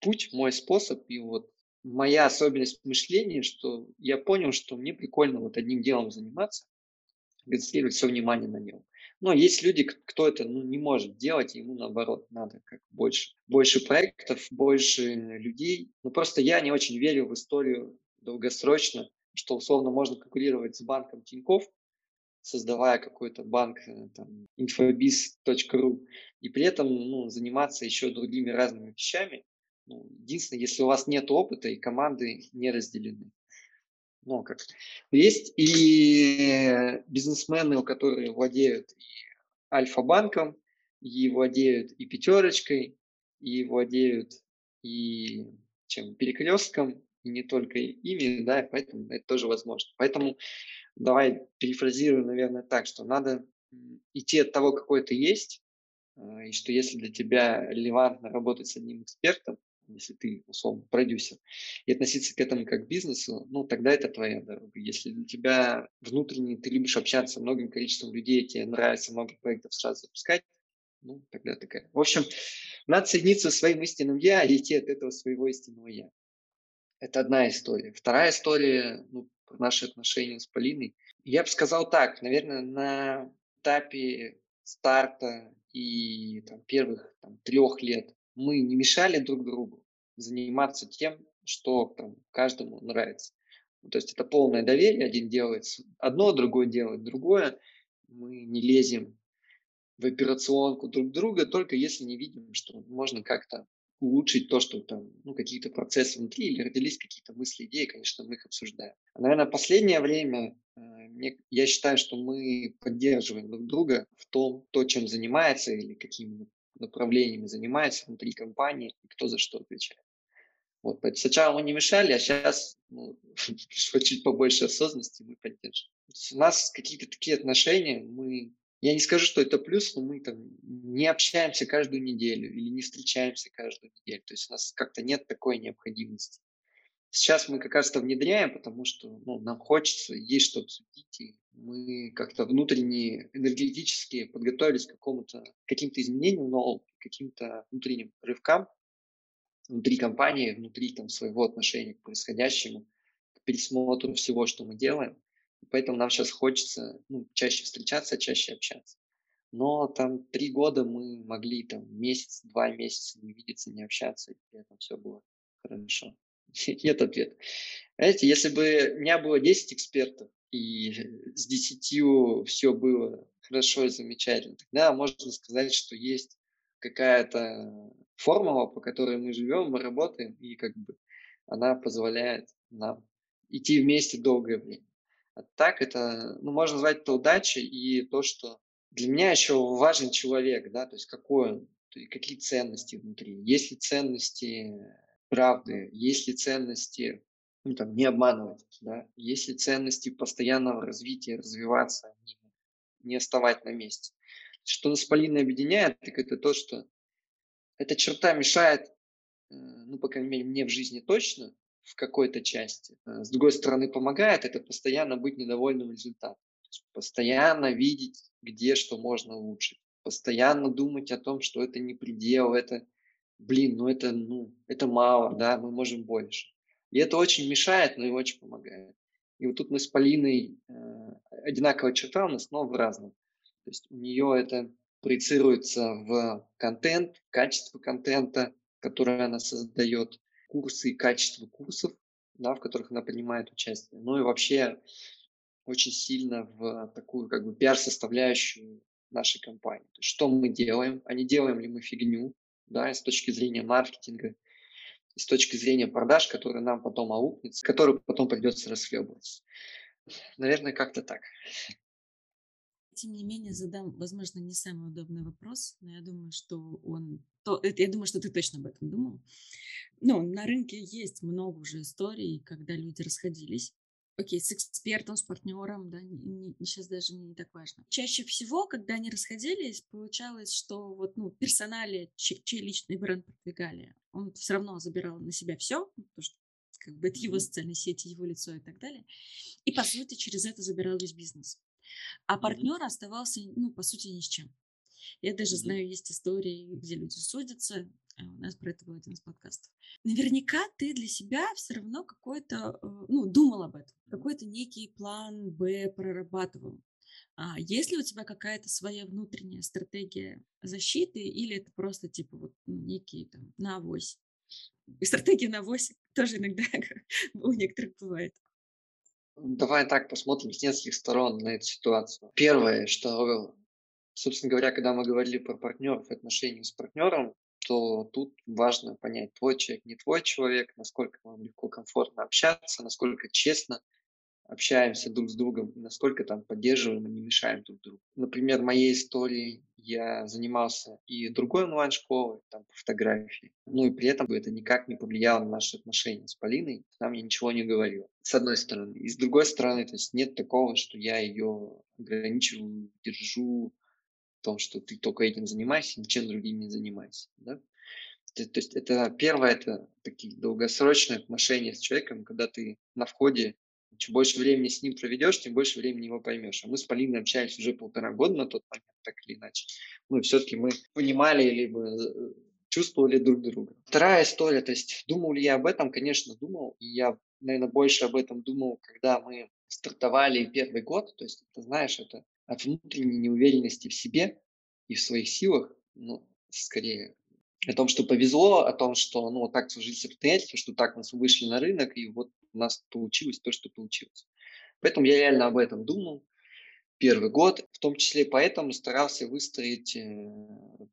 путь, мой способ, и вот моя особенность мышления, что я понял, что мне прикольно вот одним делом заниматься, концентрировать все внимание на нем. Но есть люди, кто это ну, не может делать, ему наоборот надо как больше, больше проектов, больше людей. Но просто я не очень верю в историю долгосрочно, что условно можно конкурировать с банком Тиньков, создавая какой-то банк, э, там, infobiz.ru, и при этом ну, заниматься еще другими разными вещами. Ну, единственное, если у вас нет опыта и команды не разделены. Ну, как есть и бизнесмены, у которых владеют и Альфа-банком, и владеют и пятерочкой, и владеют и чем перекрестком, и не только ими, да, поэтому это тоже возможно. Поэтому давай перефразирую, наверное, так, что надо идти от того, какой ты есть, а, и что если для тебя релевантно работать с одним экспертом, если ты, условно, продюсер, и относиться к этому как к бизнесу, ну, тогда это твоя дорога. Если для тебя внутренне ты любишь общаться с многим количеством людей, тебе нравится много проектов сразу запускать, ну, тогда такая. В общем, надо соединиться со своим истинным я и идти от этого своего истинного я. Это одна история. Вторая история, ну, наши отношения с Полиной. Я бы сказал так, наверное, на этапе старта и там, первых там, трех лет мы не мешали друг другу заниматься тем, что там, каждому нравится. Ну, то есть это полное доверие, один делает одно, другой делает другое. Мы не лезем в операционку друг друга, только если не видим, что можно как-то улучшить то, что там, ну, какие-то процессы внутри или родились какие-то мысли, идеи, конечно, мы их обсуждаем. А, наверное, последнее время э, мне, я считаю, что мы поддерживаем друг друга в том, то, чем занимается или какими направлениями занимается внутри компании и кто за что отвечает. Вот, поэтому сначала мы не мешали, а сейчас ну, пришло чуть побольше осознанности, мы поддерживаем. у нас какие-то такие отношения, мы я не скажу, что это плюс, но мы там не общаемся каждую неделю или не встречаемся каждую неделю. То есть у нас как-то нет такой необходимости. Сейчас мы как раз это внедряем, потому что ну, нам хочется, есть что обсудить, и мы как-то внутренне, энергетически подготовились к какому-то, каким-то изменениям новым, каким-то внутренним рывкам внутри компании, внутри там, своего отношения к происходящему, к пересмотру всего, что мы делаем. Поэтому нам сейчас хочется ну, чаще встречаться, чаще общаться. Но там три года мы могли там месяц, два месяца не видеться, не общаться, и этом все было хорошо. Нет ответа. Знаете, если бы у меня было 10 экспертов, и с 10 все было хорошо и замечательно, тогда можно сказать, что есть какая-то формула, по которой мы живем, мы работаем, и как бы она позволяет нам идти вместе долгое время. А так это, ну, можно назвать это удачей и то, что для меня еще важен человек, да, то есть какой он, какие ценности внутри. Есть ли ценности правды, есть ли ценности ну, там, не обманывать, да, есть ли ценности постоянного развития, развиваться, не, не оставать на месте. Что нас с Полиной объединяет, так это то, что эта черта мешает, э, ну, по крайней мере, мне в жизни точно, в какой-то части. Э, с другой стороны, помогает это постоянно быть недовольным результатом. Постоянно видеть, где что можно улучшить. Постоянно думать о том, что это не предел, это, блин, ну это, ну, это мало, да, мы можем больше. И это очень мешает, но и очень помогает. И вот тут мы с Полиной э, одинаковая черта у нас, но в разном. То есть у нее это проецируется в контент, качество контента, которое она создает курсы и качество курсов, да, в которых она принимает участие. Ну и вообще очень сильно в такую как бы пиар-составляющую нашей компании. То есть, что мы делаем, а не делаем ли мы фигню, да, с точки зрения маркетинга, с точки зрения продаж, которая нам потом аукнется, которую потом придется расхлебывать. Наверное, как-то так. Тем не менее, задам, возможно, не самый удобный вопрос, но я думаю, что он... То, я думаю, что ты точно об этом думал. Ну, на рынке есть много уже историй, когда люди расходились. Окей, с экспертом, с партнером, да, не, не, сейчас даже не так важно. Чаще всего, когда они расходились, получалось, что вот, ну, персонали, чей, чей личный бренд продвигали, он все равно забирал на себя все, ну, потому что как бы это его социальные сети, его лицо и так далее. И, по сути, через это забирал весь бизнес. А партнер оставался, ну, по сути, ни с чем. Я даже знаю, есть истории, где люди судятся, а у нас про это был один из подкастов. Наверняка ты для себя все равно какой-то, э, ну, думал об этом, какой-то некий план Б прорабатывал. А есть ли у тебя какая-то своя внутренняя стратегия защиты, или это просто типа вот ну, некий там на авось? Стратегия на 8 тоже иногда у некоторых бывает. Давай так посмотрим с нескольких сторон на эту ситуацию. Первое, что, собственно говоря, когда мы говорили про партнеров отношения с партнером, то тут важно понять, твой человек, не твой человек, насколько вам легко, комфортно общаться, насколько честно общаемся друг с другом, насколько там поддерживаем и не мешаем друг другу. Например, в моей истории я занимался и другой онлайн-школой, там, по фотографии, ну и при этом это никак не повлияло на наши отношения с Полиной, она мне ничего не говорила, с одной стороны. И с другой стороны, то есть нет такого, что я ее ограничиваю, держу, в том, что ты только этим занимайся, ничем другим не занимайся. Да? То есть это первое, это такие долгосрочные отношения с человеком, когда ты на входе чем больше времени с ним проведешь, тем больше времени его поймешь. А мы с Полиной общались уже полтора года на тот момент, так или иначе. Ну, все-таки мы понимали, либо э, чувствовали друг друга. Вторая история, то есть думал ли я об этом? Конечно, думал. И я, наверное, больше об этом думал, когда мы стартовали первый год. То есть, ты знаешь, это от внутренней неуверенности в себе и в своих силах, ну, скорее о том, что повезло, о том, что ну, вот так сложились обстоятельства, что так мы вышли на рынок, и вот у нас получилось то, что получилось. Поэтому я реально об этом думал первый год, в том числе поэтому старался выстроить э,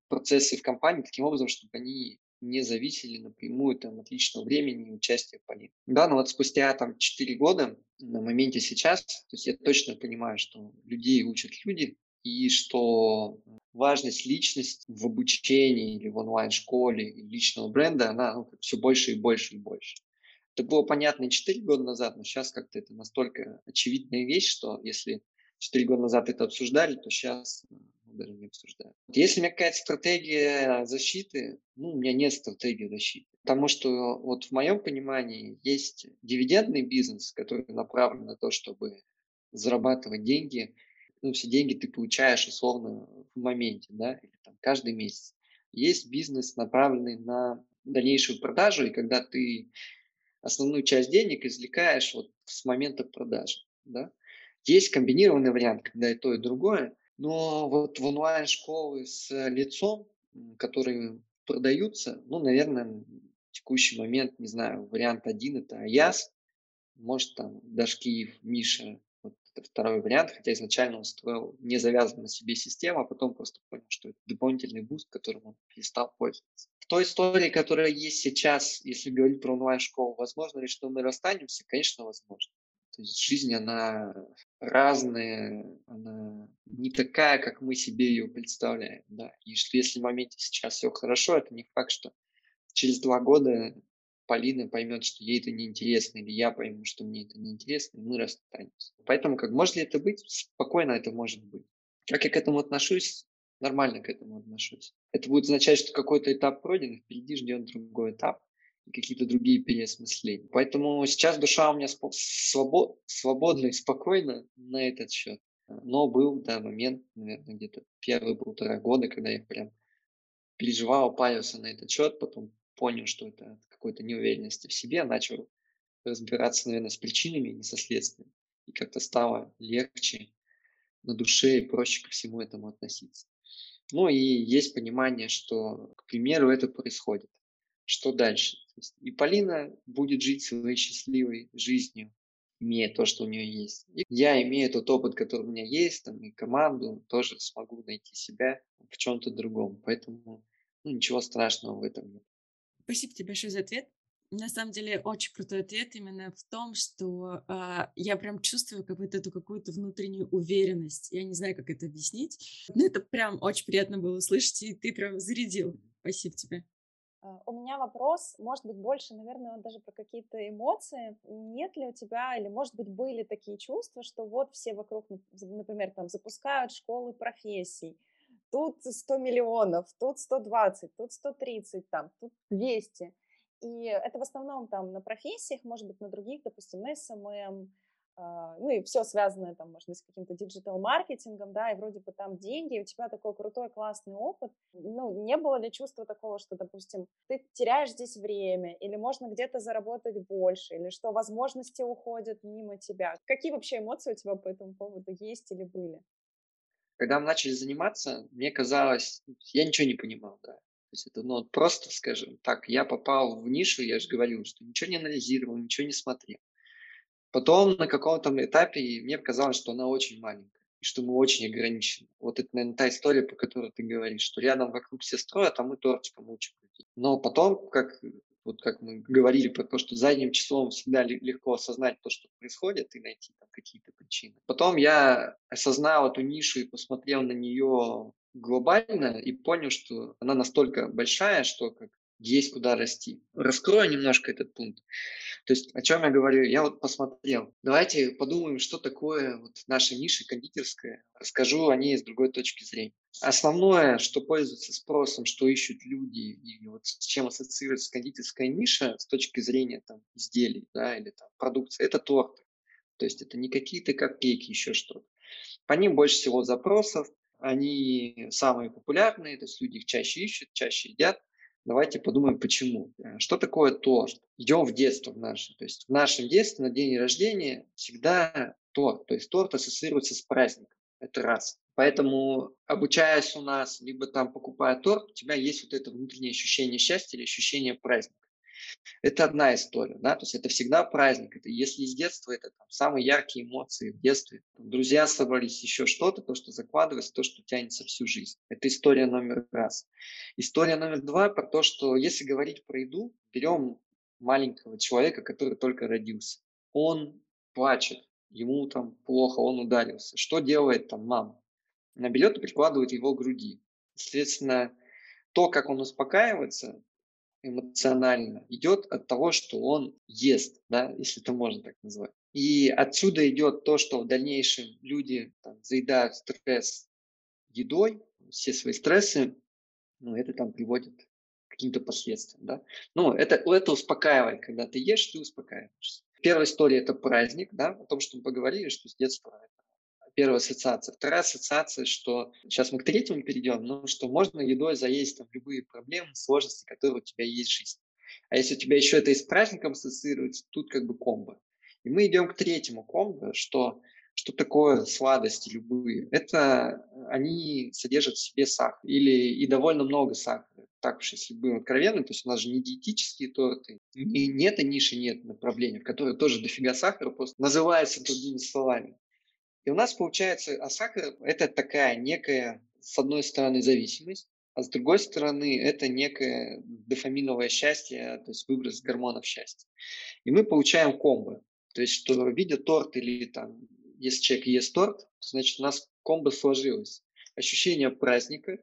процессы в компании таким образом, чтобы они не зависели напрямую там, от личного времени и участия в политике. Да, но вот спустя там 4 года, на моменте сейчас, то есть я точно понимаю, что людей учат люди, и что важность личности в обучении или в онлайн-школе личного бренда, она ну, все больше и больше и больше. Это было понятно и 4 года назад, но сейчас как-то это настолько очевидная вещь, что если 4 года назад это обсуждали, то сейчас ну, даже не обсуждают. Если у меня какая-то стратегия защиты, ну, у меня нет стратегии защиты. Потому что вот в моем понимании есть дивидендный бизнес, который направлен на то, чтобы зарабатывать деньги ну, все деньги ты получаешь условно в моменте, да, или там каждый месяц. Есть бизнес, направленный на дальнейшую продажу, и когда ты основную часть денег извлекаешь вот с момента продажи, да. Есть комбинированный вариант, когда и то, и другое, но вот в онлайн-школы с лицом, которые продаются, ну, наверное, в текущий момент, не знаю, вариант один – это Аяс, может, там, Дашкиев, Миша, это второй вариант, хотя изначально он строил не завязанную на себе систему, а потом просто понял, что это дополнительный буст, которым он перестал пользоваться. В той истории, которая есть сейчас, если говорить про онлайн-школу, возможно ли, что мы расстанемся? Конечно, возможно. То есть жизнь, она разная, она не такая, как мы себе ее представляем. Да? И что если в моменте сейчас все хорошо, это не факт, что через два года Полина поймет, что ей это неинтересно, или я пойму, что мне это неинтересно, и мы расстанемся. Поэтому, как может ли это быть? Спокойно это может быть. Как я к этому отношусь? Нормально к этому отношусь. Это будет означать, что какой-то этап пройден, впереди ждет другой этап и какие-то другие переосмысления. Поэтому сейчас душа у меня свобод, свободна и спокойна на этот счет. Но был, да, момент, наверное, где-то первые полтора года, когда я прям переживал, парился на этот счет, потом понял, что это какой-то неуверенности в себе, начал разбираться, наверное, с причинами, не со следствием. И как-то стало легче на душе и проще ко всему этому относиться. Ну и есть понимание, что, к примеру, это происходит. Что дальше? и Полина будет жить своей счастливой жизнью, имея то, что у нее есть. И я, имея тот опыт, который у меня есть, там, и команду, тоже смогу найти себя в чем-то другом. Поэтому ну, ничего страшного в этом нет. Спасибо тебе большое за ответ. На самом деле очень крутой ответ именно в том, что э, я прям чувствую какую-то эту какую-то внутреннюю уверенность. Я не знаю, как это объяснить, но это прям очень приятно было услышать, и ты прям зарядил. Спасибо тебе. А, у меня вопрос, может быть, больше, наверное, даже про какие-то эмоции. Нет ли у тебя, или, может быть, были такие чувства, что вот все вокруг, например, там запускают школы профессий, тут 100 миллионов, тут 120, тут 130, там, тут 200. И это в основном там на профессиях, может быть, на других, допустим, на SMM, а, ну и все связанное там, может быть, с каким-то диджитал-маркетингом, да, и вроде бы там деньги, у тебя такой крутой, классный опыт. Ну, не было ли чувства такого, что, допустим, ты теряешь здесь время, или можно где-то заработать больше, или что возможности уходят мимо тебя? Какие вообще эмоции у тебя по этому поводу есть или были? Когда мы начали заниматься, мне казалось, я ничего не понимал, да. То есть это ну, просто, скажем так, я попал в нишу, я же говорил, что ничего не анализировал, ничего не смотрел. Потом на каком-то этапе мне показалось, что она очень маленькая, и что мы очень ограничены. Вот это, наверное, та история, по которой ты говоришь, что рядом вокруг все строят, а мы тортиком учим. Но потом, как вот как мы говорили про то, что задним числом всегда легко осознать то, что происходит, и найти там какие-то причины. Потом я осознал эту нишу и посмотрел на нее глобально и понял, что она настолько большая, что как есть куда расти. Раскрою немножко этот пункт. То есть о чем я говорю? Я вот посмотрел. Давайте подумаем, что такое вот наша ниша кондитерская. Расскажу о ней с другой точки зрения. Основное, что пользуется спросом, что ищут люди и вот с чем ассоциируется кондитерская ниша с точки зрения там, изделий да, или там, продукции, это торты. То есть это не какие-то копейки, еще что-то. По ним больше всего запросов, они самые популярные, то есть люди их чаще ищут, чаще едят. Давайте подумаем, почему. Э, что такое торт? Идем в детство в наше. То есть в нашем детстве на день рождения всегда торт. То есть торт ассоциируется с праздником. Это раз. Поэтому, обучаясь у нас, либо там покупая торт, у тебя есть вот это внутреннее ощущение счастья или ощущение праздника. Это одна история, да, то есть это всегда праздник. Это если из детства, это там, самые яркие эмоции в детстве. Друзья собрались, еще что-то, то, что закладывается, то, что тянется всю жизнь. Это история номер раз. История номер два про то, что если говорить про еду, берем маленького человека, который только родился. Он плачет, ему там плохо, он ударился. Что делает там мама? Она берет и прикладывает его к груди. Соответственно, то, как он успокаивается, эмоционально идет от того, что он ест, да, если это можно так назвать. И отсюда идет то, что в дальнейшем люди там, заедают стресс едой, все свои стрессы, ну, это там приводит к каким-то последствиям, да. Ну, это, это успокаивает, когда ты ешь, ты успокаиваешься. Первая история – это праздник, да, о том, что мы поговорили, что с детства первая ассоциация. Вторая ассоциация, что сейчас мы к третьему перейдем, ну, что можно едой заесть там любые проблемы, сложности, которые у тебя есть в жизни. А если у тебя еще это и с праздником ассоциируется, тут как бы комбо. И мы идем к третьему комбо, что что такое сладости любые? Это они содержат в себе сахар или и довольно много сахара. Так уж, если будем откровенны, то есть у нас же не диетические торты, не, нет и ниши нет направления, в которой тоже дофига сахара, просто называется другими словами. И у нас получается, а сахар – это такая некая, с одной стороны, зависимость, а с другой стороны, это некое дофаминовое счастье, то есть выброс гормонов счастья. И мы получаем комбо. То есть, что видя торт или там, если человек ест торт, то, значит, у нас комбо сложилось. Ощущение праздника,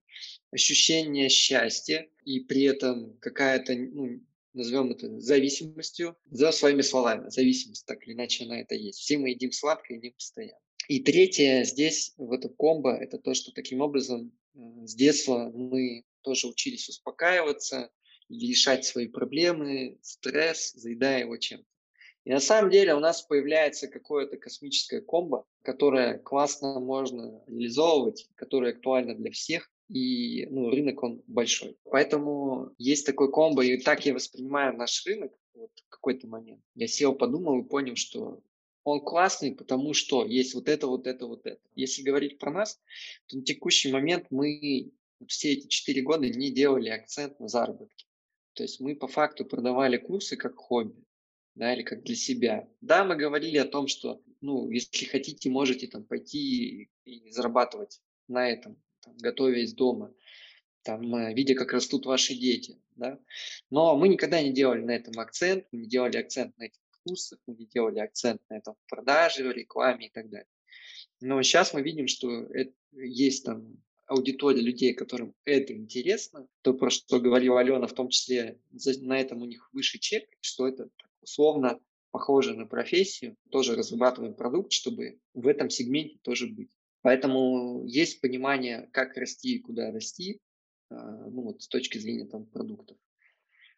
ощущение счастья и при этом какая-то, ну, назовем это зависимостью, за своими словами, зависимость, так или иначе она это есть. Все мы едим сладкое, едим постоянно. И третье здесь, в этом комбо, это то, что таким образом с детства мы тоже учились успокаиваться, решать свои проблемы, стресс, заедая его чем-то. И на самом деле у нас появляется какое-то космическое комбо, которое классно можно реализовывать, которое актуально для всех, и ну, рынок он большой. Поэтому есть такой комбо, и так я воспринимаю наш рынок вот, в какой-то момент. Я сел, подумал и понял, что он классный, потому что есть вот это, вот это, вот это. Если говорить про нас, то на текущий момент мы все эти четыре года не делали акцент на заработки. То есть мы по факту продавали курсы как хобби, да, или как для себя. Да, мы говорили о том, что, ну, если хотите, можете там пойти и зарабатывать на этом, там, готовясь дома, там, э, видя, как растут ваши дети, да. Но мы никогда не делали на этом акцент, мы не делали акцент на этих курсах, мы не делали акцент на этом в продаже, рекламе и так далее. Но сейчас мы видим, что это, есть там аудитория людей, которым это интересно, то, про что говорила Алена, в том числе на этом у них выше чек, что это условно похоже на профессию, тоже разрабатываем продукт, чтобы в этом сегменте тоже быть. Поэтому есть понимание, как расти и куда расти, а, ну вот с точки зрения там продуктов.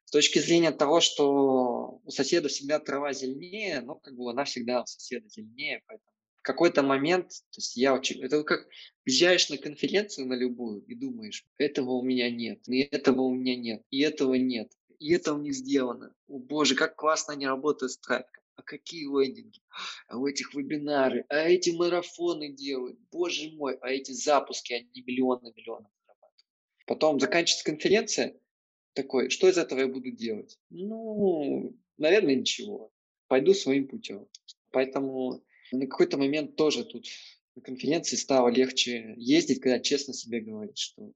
С точки зрения того, что у соседа всегда трава зеленее, ну, как бы она всегда у соседа зеленее, поэтому в какой-то момент, то есть я очень, это как приезжаешь на конференцию на любую и думаешь, этого у меня нет, и этого у меня нет, и этого нет, и это у них сделано. О боже, как классно они работают с трафиком. А какие лендинги? А у этих вебинары, а эти марафоны делают. Боже мой, а эти запуски, они миллионы миллионов зарабатывают. Потом заканчивается конференция, такой, что из этого я буду делать? Ну, наверное, ничего. Пойду своим путем. Поэтому на какой-то момент тоже тут на конференции стало легче ездить, когда честно себе говорить, что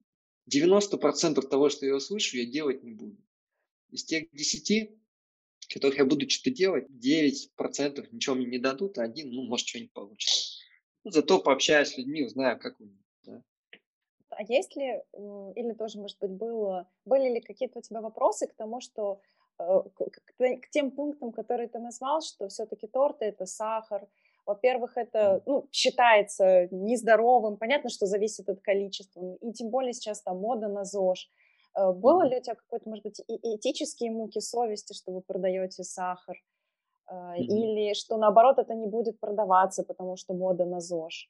90% того, что я услышу, я делать не буду. Из тех 10, которых я буду что-то делать, 9% ничего мне не дадут, а один, ну, может, что-нибудь получится. Зато пообщаюсь с людьми, узнаю, как у них. А есть ли, или тоже, может быть, было, были ли какие-то у тебя вопросы к тому, что э, к, тем пунктам, которые ты назвал, что все-таки торты это сахар. Во-первых, это ну, считается нездоровым. Понятно, что зависит от количества. И тем более сейчас там мода на ЗОЖ. Э, было ли у тебя какой-то, может быть, этические муки совести, что вы продаете сахар? Mm-hmm. Или что наоборот это не будет продаваться, потому что мода на ЗОЖ?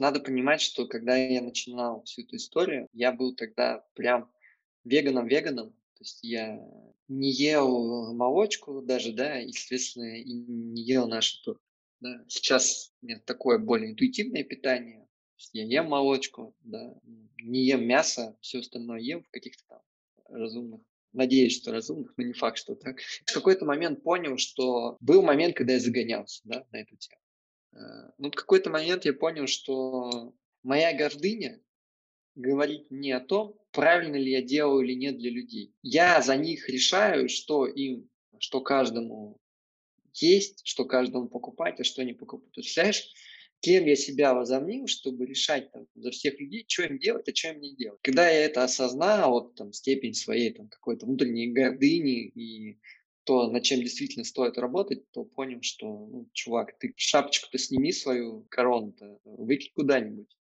Надо понимать, что когда я начинал всю эту историю, я был тогда прям веганом-веганом, то есть я не ел молочку даже, да, и, соответственно, и не ел наши торты. Да. Сейчас у меня такое более интуитивное питание. Я ем молочку, да, не ем мясо, все остальное ем в каких-то там разумных Надеюсь, что разумных, но не факт, что так. В какой-то момент понял, что был момент, когда я загонялся да, на эту тему. Э, ну, в какой-то момент я понял, что моя гордыня говорит не о том, правильно ли я делаю или нет для людей. Я за них решаю, что им, что каждому есть, что каждому покупать, а что не покупать. Представляешь, кем я себя возомнил, чтобы решать там, за всех людей, что им делать, а что им не делать. Когда я это осознал, вот там степень своей там какой-то внутренней гордыни и то, над чем действительно стоит работать, то понял, что, ну, чувак, ты шапочку-то сними свою корону-то, выкинь куда-нибудь,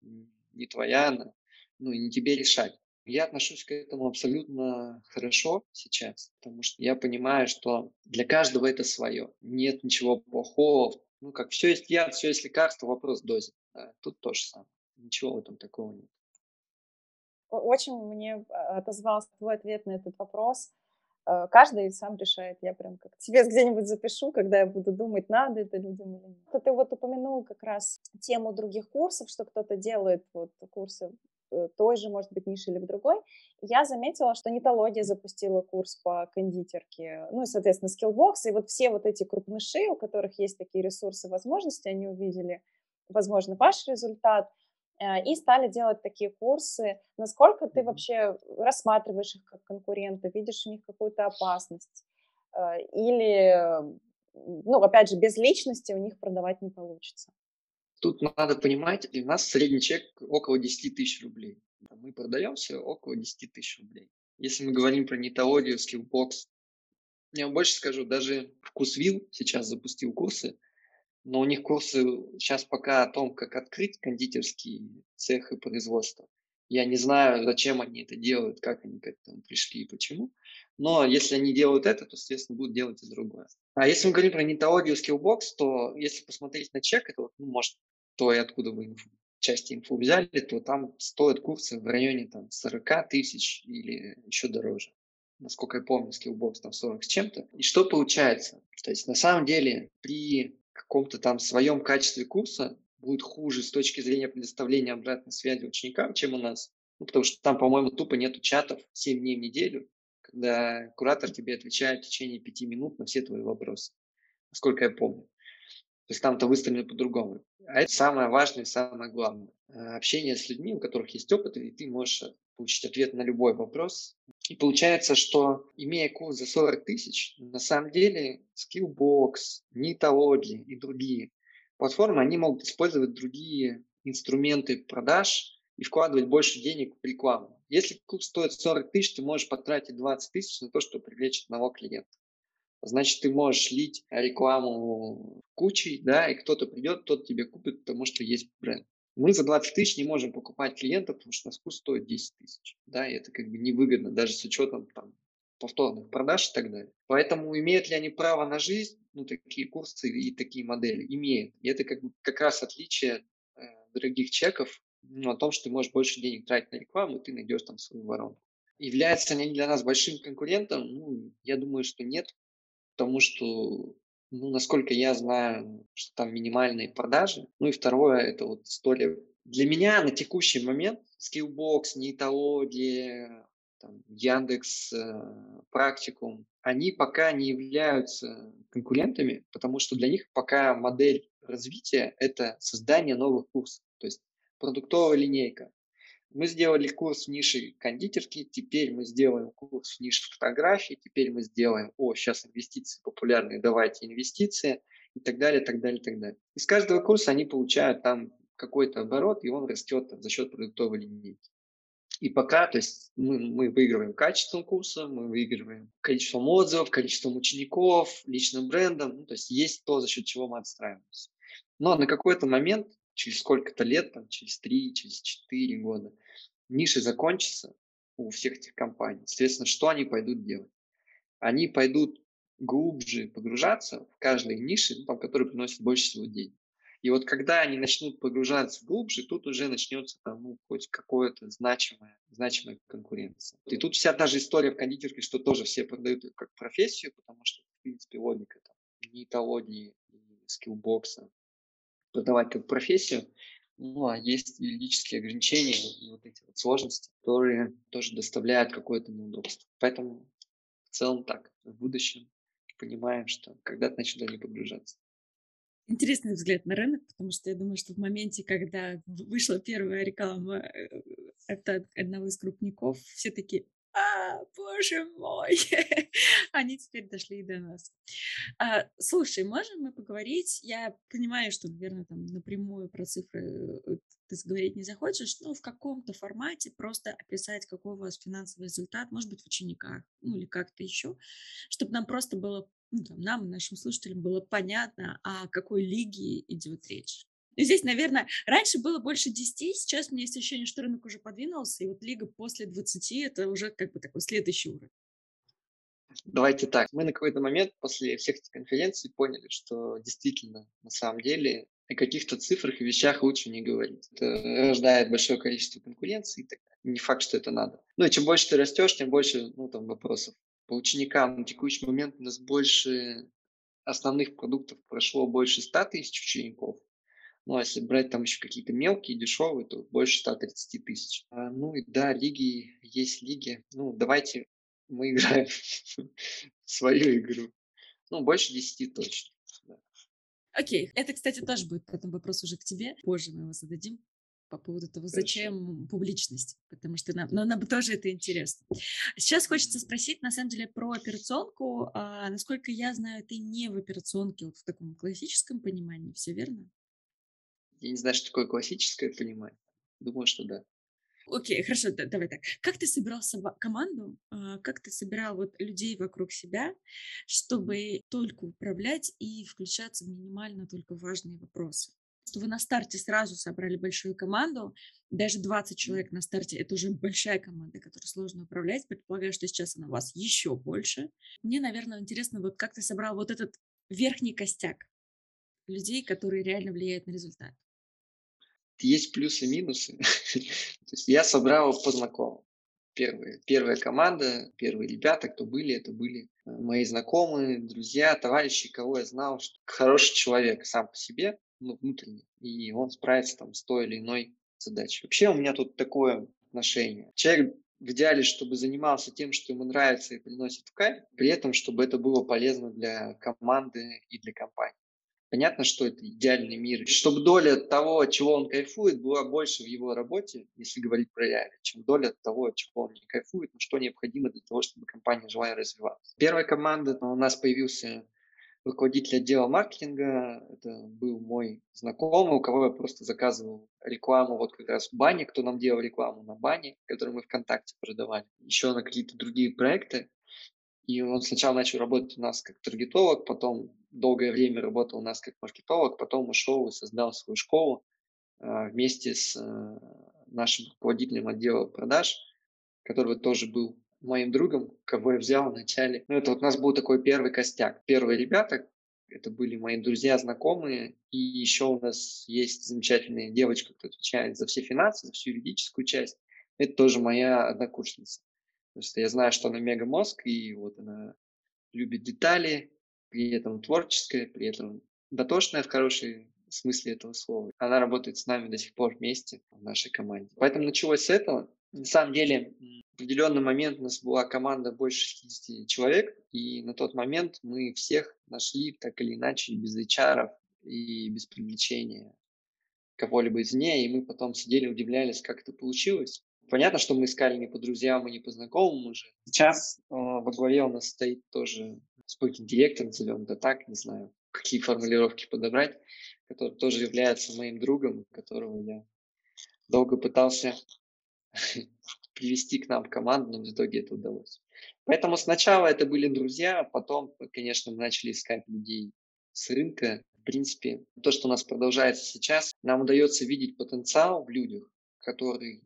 не твоя она, ну, и не тебе решать. Я отношусь к этому абсолютно хорошо сейчас, потому что я понимаю, что для каждого это свое. Нет ничего плохого ну, как все есть яд, все есть лекарство, вопрос дозе. Да, тут то же самое. Ничего в этом такого нет. Очень мне а, отозвался твой ответ на этот вопрос. Э, каждый сам решает. Я прям как тебе где-нибудь запишу, когда я буду думать, надо это людям или нет. Ты вот упомянул как раз тему других курсов, что кто-то делает вот курсы Э, той же, может быть, нише или в другой, я заметила, что Нитология запустила курс по кондитерке, ну и, соответственно, Skillbox, и вот все вот эти крупныши, у которых есть такие ресурсы, возможности, они увидели, возможно, ваш результат, и стали делать такие курсы. Насколько ты вообще рассматриваешь их как конкуренты, видишь у них какую-то опасность? Э, или, ну, опять же, без личности у них продавать не получится? Тут надо понимать, у нас средний чек около 10 тысяч рублей. Мы продаемся около 10 тысяч рублей. Если мы говорим про нетологию, Skillbox, я вам больше скажу, даже Вкусвилл сейчас запустил курсы, но у них курсы сейчас пока о том, как открыть кондитерский цех и производство. Я не знаю, зачем они это делают, как они к этому пришли и почему. Но если они делают это, то, соответственно, будут делать и другое. А если мы говорим про нетологию Skillbox, то если посмотреть на чек, это, вот, ну, может, то и откуда вы инфу, части инфу взяли, то там стоят курсы в районе там, 40 тысяч или еще дороже. Насколько я помню, Skillbox там 40 с чем-то. И что получается? То есть на самом деле при каком-то там своем качестве курса будет хуже с точки зрения предоставления обратной связи ученикам, чем у нас. Ну, потому что там, по-моему, тупо нету чатов 7 дней в неделю, когда куратор тебе отвечает в течение 5 минут на все твои вопросы, насколько я помню. То есть там-то выстроено по-другому. А это самое важное и самое главное. Э, общение с людьми, у которых есть опыт, и ты можешь получить ответ на любой вопрос. И получается, что имея курс за 40 тысяч, на самом деле Skillbox, Nitology и другие платформы, они могут использовать другие инструменты продаж и вкладывать больше денег в рекламу. Если курс стоит 40 тысяч, ты можешь потратить 20 тысяч на то, чтобы привлечь одного клиента значит, ты можешь лить рекламу кучей, да, и кто-то придет, тот тебе купит, потому что есть бренд. Мы за 20 тысяч не можем покупать клиентов, потому что курс стоит 10 тысяч, да, и это как бы невыгодно, даже с учетом там повторных продаж и так далее. Поэтому имеют ли они право на жизнь, ну, такие курсы и такие модели? Имеют. И это как, бы, как раз отличие э, дорогих чеков ну, о том, что ты можешь больше денег тратить на рекламу, и ты найдешь там свою воронку. Являются они для нас большим конкурентом? Ну, я думаю, что нет, потому что, ну, насколько я знаю, что там минимальные продажи. Ну и второе, это вот история. Для меня на текущий момент Skillbox, Нейтология, там, Яндекс, э, Практикум, они пока не являются конкурентами, потому что для них пока модель развития – это создание новых курсов, то есть продуктовая линейка. Мы сделали курс в нише кондитерки, теперь мы сделаем курс в нише фотографии, теперь мы сделаем, о, сейчас инвестиции популярные, давайте инвестиции, и так далее, так далее, так далее. Из каждого курса они получают там какой-то оборот, и он растет за счет продуктовой линейки. И пока, то есть мы, мы выигрываем качеством курса, мы выигрываем количеством отзывов, количеством учеников, личным брендом, ну, то есть есть то, за счет чего мы отстраиваемся. Но на какой-то момент, через сколько-то лет, там, через три, через четыре года, ниши закончатся у всех этих компаний. Соответственно, что они пойдут делать? Они пойдут глубже погружаться в каждой нише, ну, там, которая приносит больше всего денег. И вот когда они начнут погружаться глубже, тут уже начнется там, ну, хоть какое-то значимая, значимая конкуренция. И тут вся та же история в кондитерке, что тоже все продают как профессию, потому что, в принципе, логика там, нитологии, скиллбокса продавать как профессию, ну, а есть юридические ограничения и вот эти вот сложности, которые тоже доставляют какое-то неудобство. Поэтому в целом так, в будущем понимаем, что когда-то начнут они погружаться. Интересный взгляд на рынок, потому что я думаю, что в моменте, когда вышла первая реклама э, от одного из крупников, все таки а, боже мой, они теперь дошли и до нас. А, слушай, можем мы поговорить? Я понимаю, что, наверное, там напрямую про цифры э, ты говорить не захочешь, но в каком-то формате просто описать, какой у вас финансовый результат, может быть, в учениках, ну или как-то еще, чтобы нам просто было, ну, там, нам, нашим слушателям было понятно, о какой лиге идет речь. Здесь, наверное, раньше было больше 10, сейчас у меня есть ощущение, что рынок уже подвинулся, и вот лига после 20 – это уже как бы такой следующий уровень. Давайте так. Мы на какой-то момент после всех этих конференций поняли, что действительно, на самом деле, о каких-то цифрах и вещах лучше не говорить. Это рождает большое количество конкуренции. Так не факт, что это надо. Ну и чем больше ты растешь, тем больше ну, там, вопросов. По ученикам на текущий момент у нас больше основных продуктов прошло больше 100 тысяч учеников. Ну, а если брать там еще какие-то мелкие, дешевые, то больше 130 тысяч. А, ну и да, лиги, есть лиги. Ну, давайте мы играем в свою игру. Ну, больше 10 точно. Да. Окей, это, кстати, тоже будет потом вопрос уже к тебе. Позже мы его зададим по поводу того, Хорошо. зачем публичность, потому что нам, но нам тоже это интересно. Сейчас хочется спросить, на самом деле, про операционку. А, насколько я знаю, ты не в операционке вот в таком классическом понимании, все верно? Я не знаю, что такое классическое понимание. Думаю, что да. Окей, okay, хорошо, да, давай так. Как ты собирал команду, а, как ты собирал вот людей вокруг себя, чтобы только управлять и включаться в минимально только важные вопросы? Что вы на старте сразу собрали большую команду, даже 20 человек на старте – это уже большая команда, которую сложно управлять. Предполагаю, что сейчас она у вас еще больше. Мне, наверное, интересно, вот как ты собрал вот этот верхний костяк людей, которые реально влияют на результат есть плюсы и минусы. То есть я собрал по знакомым. Первые, первая команда, первые ребята, кто были, это были э, мои знакомые, друзья, товарищи, кого я знал, что хороший человек сам по себе, ну, внутренне, и он справится там с той или иной задачей. Вообще у меня тут такое отношение. Человек в идеале, чтобы занимался тем, что ему нравится и приносит в кайф, при этом, чтобы это было полезно для команды и для компании. Понятно, что это идеальный мир. Чтобы доля того, чего он кайфует, была больше в его работе, если говорить про реалии, чем доля того, чего он не кайфует, но что необходимо для того, чтобы компания жила и развивалась. Первая команда, у нас появился руководитель отдела маркетинга, это был мой знакомый, у кого я просто заказывал рекламу, вот как раз в бане, кто нам делал рекламу на бане, которую мы ВКонтакте продавали, еще на какие-то другие проекты. И он сначала начал работать у нас как таргетолог, потом долгое время работал у нас как маркетолог, потом ушел и создал свою школу э, вместе с э, нашим руководителем отдела продаж, который тоже был моим другом, кого я взял вначале. Ну, это вот у нас был такой первый костяк. Первые ребята, это были мои друзья, знакомые, и еще у нас есть замечательная девочка, кто отвечает за все финансы, за всю юридическую часть. Это тоже моя однокурсница. Потому что я знаю, что она мега мозг, и вот она любит детали, при этом творческая, при этом дотошная в хорошей смысле этого слова. Она работает с нами до сих пор вместе в нашей команде. Поэтому началось с этого. На самом деле, определенный момент у нас была команда больше 60 человек, и на тот момент мы всех нашли так или иначе без HR и без привлечения кого-либо извне, и мы потом сидели, удивлялись, как это получилось. Понятно, что мы искали не по друзьям и не по знакомым уже. Сейчас э, во главе у нас стоит тоже спокойный директор, назовем это так, не знаю, какие формулировки подобрать, который тоже является моим другом, которого я долго пытался привести к нам в команду, но в итоге это удалось. Поэтому сначала это были друзья, а потом, конечно, мы начали искать людей с рынка. В принципе, то, что у нас продолжается сейчас, нам удается видеть потенциал в людях, который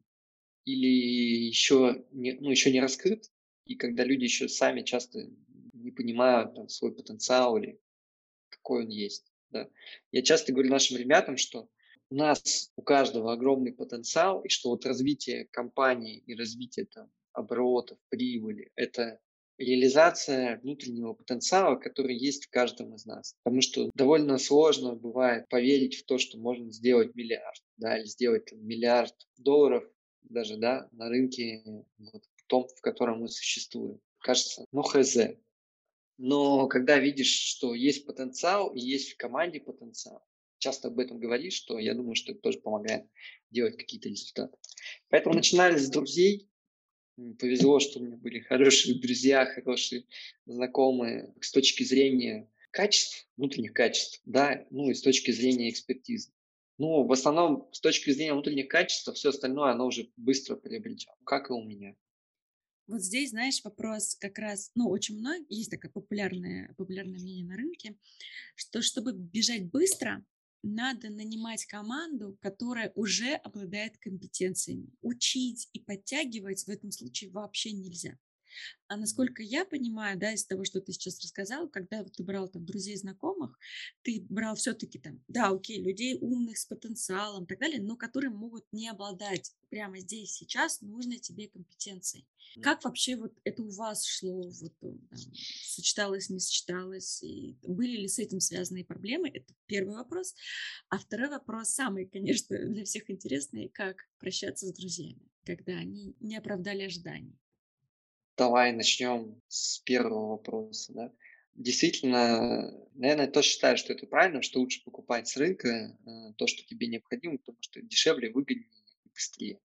или еще не, ну, еще не раскрыт, и когда люди еще сами часто не понимают там, свой потенциал или какой он есть. Да. Я часто говорю нашим ребятам, что у нас у каждого огромный потенциал, и что вот развитие компании и развитие там, оборотов, прибыли – это реализация внутреннего потенциала, который есть в каждом из нас. Потому что довольно сложно бывает поверить в то, что можно сделать миллиард, да, или сделать там, миллиард долларов даже, да, на рынке, вот, том, в котором мы существуем. Кажется, ну хз. Но когда видишь, что есть потенциал и есть в команде потенциал, часто об этом говоришь, что я думаю, что это тоже помогает делать какие-то результаты. Поэтому начинали с друзей. Повезло, что у меня были хорошие друзья, хорошие знакомые с точки зрения качеств, внутренних качеств, да, ну и с точки зрения экспертизы. Ну, в основном, с точки зрения внутренних качеств, все остальное, оно уже быстро приобретено, как и у меня. Вот здесь, знаешь, вопрос как раз, ну, очень много, есть такое популярное, популярное мнение на рынке, что чтобы бежать быстро, надо нанимать команду, которая уже обладает компетенциями. Учить и подтягивать в этом случае вообще нельзя. А насколько я понимаю, да, из того, что ты сейчас рассказал, когда ты брал там друзей, знакомых, ты брал все-таки там, да, окей, людей умных, с потенциалом и так далее, но которые могут не обладать прямо здесь, сейчас нужной тебе компетенцией. Как вообще вот это у вас шло, вот, э, там, сочеталось, не сочеталось, и были ли с этим связанные проблемы? Это первый вопрос. А второй вопрос, самый, конечно, для всех интересный, как прощаться с друзьями, когда они не оправдали ожиданий. Давай начнем с первого вопроса. Да? Действительно, наверное, я тоже считаю, что это правильно, что лучше покупать с рынка э, то, что тебе необходимо, потому что дешевле, выгоднее и быстрее.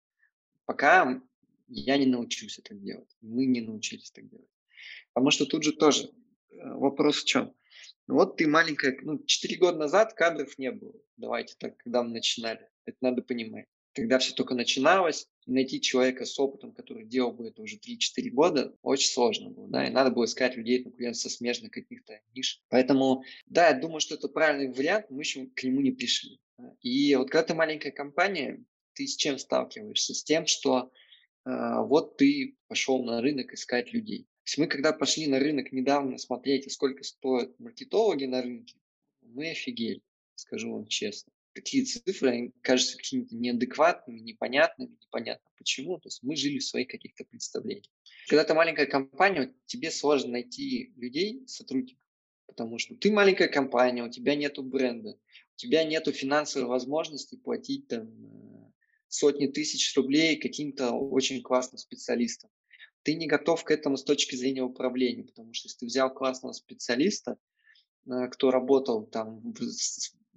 Пока я не научусь это делать, мы не научились так делать. Потому что тут же тоже э, вопрос в чем? Вот ты маленькая, ну, 4 года назад кадров не было. Давайте так, когда мы начинали. Это надо понимать когда все только начиналось, найти человека с опытом, который делал бы это уже 3-4 года, очень сложно было, да, и надо было искать людей конкурентно-смежных каких-то ниш. Поэтому, да, я думаю, что это правильный вариант, мы еще к нему не пришли. И вот когда ты маленькая компания, ты с чем сталкиваешься? С тем, что э, вот ты пошел на рынок искать людей. То есть мы, когда пошли на рынок недавно смотреть, сколько стоят маркетологи на рынке, мы офигели, скажу вам честно какие цифры, кажутся какими-то неадекватными, непонятными, непонятно почему. То есть мы жили в своих каких-то представлениях. Когда ты маленькая компания, тебе сложно найти людей, сотрудников, потому что ты маленькая компания, у тебя нету бренда, у тебя нету финансовой возможности платить там э, сотни тысяч рублей каким-то очень классным специалистам. Ты не готов к этому с точки зрения управления, потому что если ты взял классного специалиста, э, кто работал там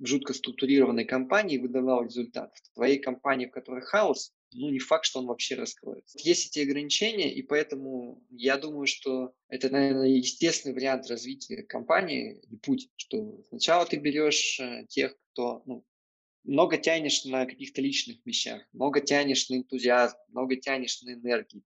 жутко структурированной компании выдавал результат. В твоей компании, в которой хаос, ну, не факт, что он вообще раскроется. Есть эти ограничения, и поэтому я думаю, что это, наверное, естественный вариант развития компании и путь, что сначала ты берешь э, тех, кто ну, много тянешь на каких-то личных вещах, много тянешь на энтузиазм, много тянешь на энергии.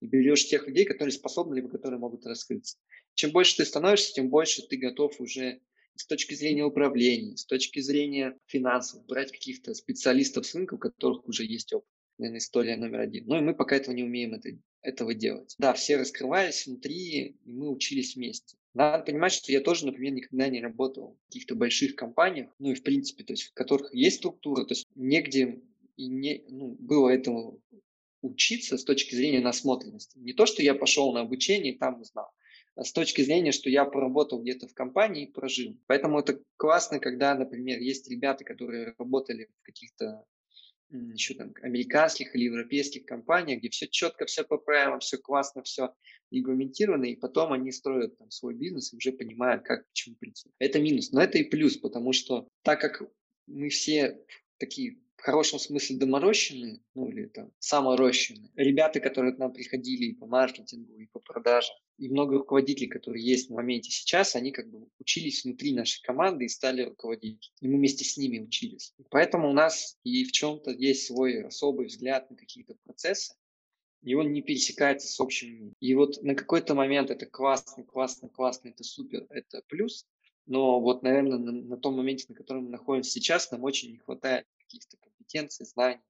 И берешь тех людей, которые способны, либо которые могут раскрыться. Чем больше ты становишься, тем больше ты готов уже с точки зрения управления, с точки зрения финансов, брать каких-то специалистов с рынка, у которых уже есть опыт. Наверное, история номер один. Ну и мы пока этого не умеем это, этого делать. Да, все раскрывались внутри, и мы учились вместе. Надо понимать, что я тоже, например, никогда не работал в каких-то больших компаниях, ну и в принципе, то есть в которых есть структура, то есть негде и не, ну, было этому учиться с точки зрения насмотренности. Не то, что я пошел на обучение и там узнал, с точки зрения, что я поработал где-то в компании и прожил. Поэтому это классно, когда, например, есть ребята, которые работали в каких-то еще там американских или европейских компаниях, где все четко, все по правилам, все классно, все регламентировано, и потом они строят там свой бизнес и уже понимают, как к чему прийти. Это минус, но это и плюс, потому что так как мы все такие в хорошем смысле доморощенные, ну или там саморощенные. Ребята, которые к нам приходили и по маркетингу, и по продажам, и много руководителей, которые есть в моменте сейчас, они как бы учились внутри нашей команды и стали руководить. И мы вместе с ними учились. Поэтому у нас и в чем-то есть свой особый взгляд на какие-то процессы, и он не пересекается с общим. И вот на какой-то момент это классно, классно, классно, это супер, это плюс. Но вот, наверное, на, на том моменте, на котором мы находимся сейчас, нам очень не хватает каких-то компетенций, знаний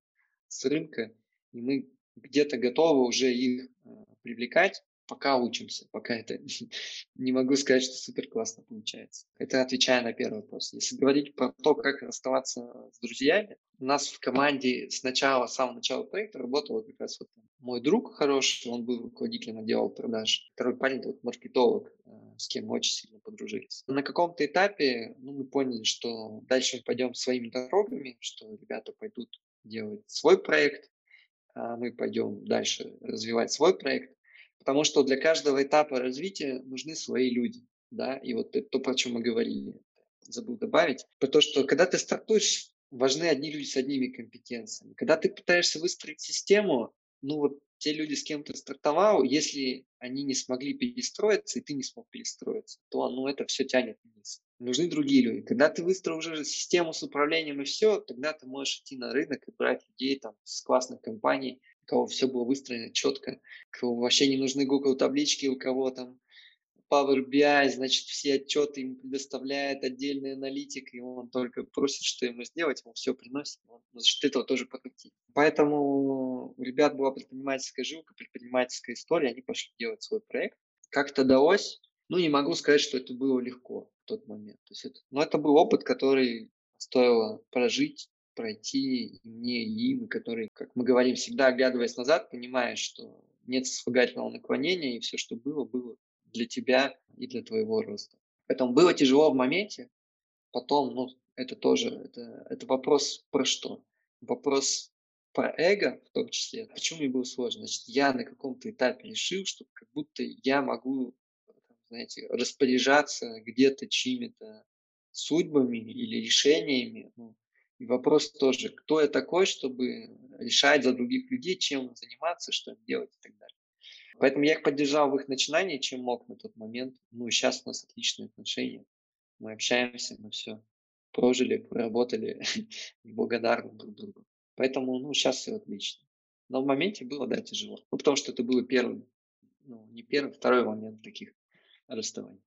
с рынка, и мы где-то готовы уже их э, привлекать, пока учимся, пока это не могу сказать, что супер классно получается. Это отвечая на первый вопрос. Если говорить про то, как расставаться с друзьями, у нас в команде с начала, с самого начала проекта работал как раз вот мой друг хороший, он был руководителем отдела продаж. Второй парень, вот маркетолог, э, с кем мы очень сильно подружились. На каком-то этапе ну, мы поняли, что дальше мы пойдем своими дорогами, что ребята пойдут делать свой проект, а мы пойдем дальше развивать свой проект. Потому что для каждого этапа развития нужны свои люди. Да? И вот это то, про чем мы говорили, забыл добавить, про то, что когда ты стартуешь, важны одни люди с одними компетенциями. Когда ты пытаешься выстроить систему, ну вот те люди, с кем ты стартовал, если они не смогли перестроиться, и ты не смог перестроиться, то ну, это все тянет вниз. Нужны другие люди. Когда ты выстроил уже систему с управлением и все, тогда ты можешь идти на рынок и брать людей там, с классных компаний, кого все было выстроено четко, кого вообще не нужны Google таблички, у кого там Power BI, значит, все отчеты ему предоставляет отдельный аналитик, и он только просит, что ему сделать, ему все приносит, он за счет этого тоже покрутить. Поэтому у ребят была предпринимательская жилка, предпринимательская история, они пошли делать свой проект. Как-то далось, ну, не могу сказать, что это было легко в тот момент. То есть это, но это был опыт, который стоило прожить, пройти и мне, и им, и который, как мы говорим, всегда оглядываясь назад, понимаешь, что нет сослагательного наклонения, и все, что было, было для тебя и для твоего роста. Поэтому было тяжело в моменте, потом, ну, это тоже, это, это вопрос про что? Вопрос про эго в том числе. Почему мне было сложно? Значит, я на каком-то этапе решил, что как будто я могу, знаете, распоряжаться где-то чьими-то судьбами или решениями, ну, и вопрос тоже, кто я такой, чтобы решать за других людей, чем заниматься, что им делать и так далее. Поэтому я их поддержал в их начинании, чем мог на тот момент. Ну и сейчас у нас отличные отношения. Мы общаемся, мы все прожили, проработали и благодарны друг другу. Поэтому, ну, сейчас все отлично. Но в моменте было, да, тяжело. Ну, потому что это было первым, ну, не первый, второй момент таких расставаний.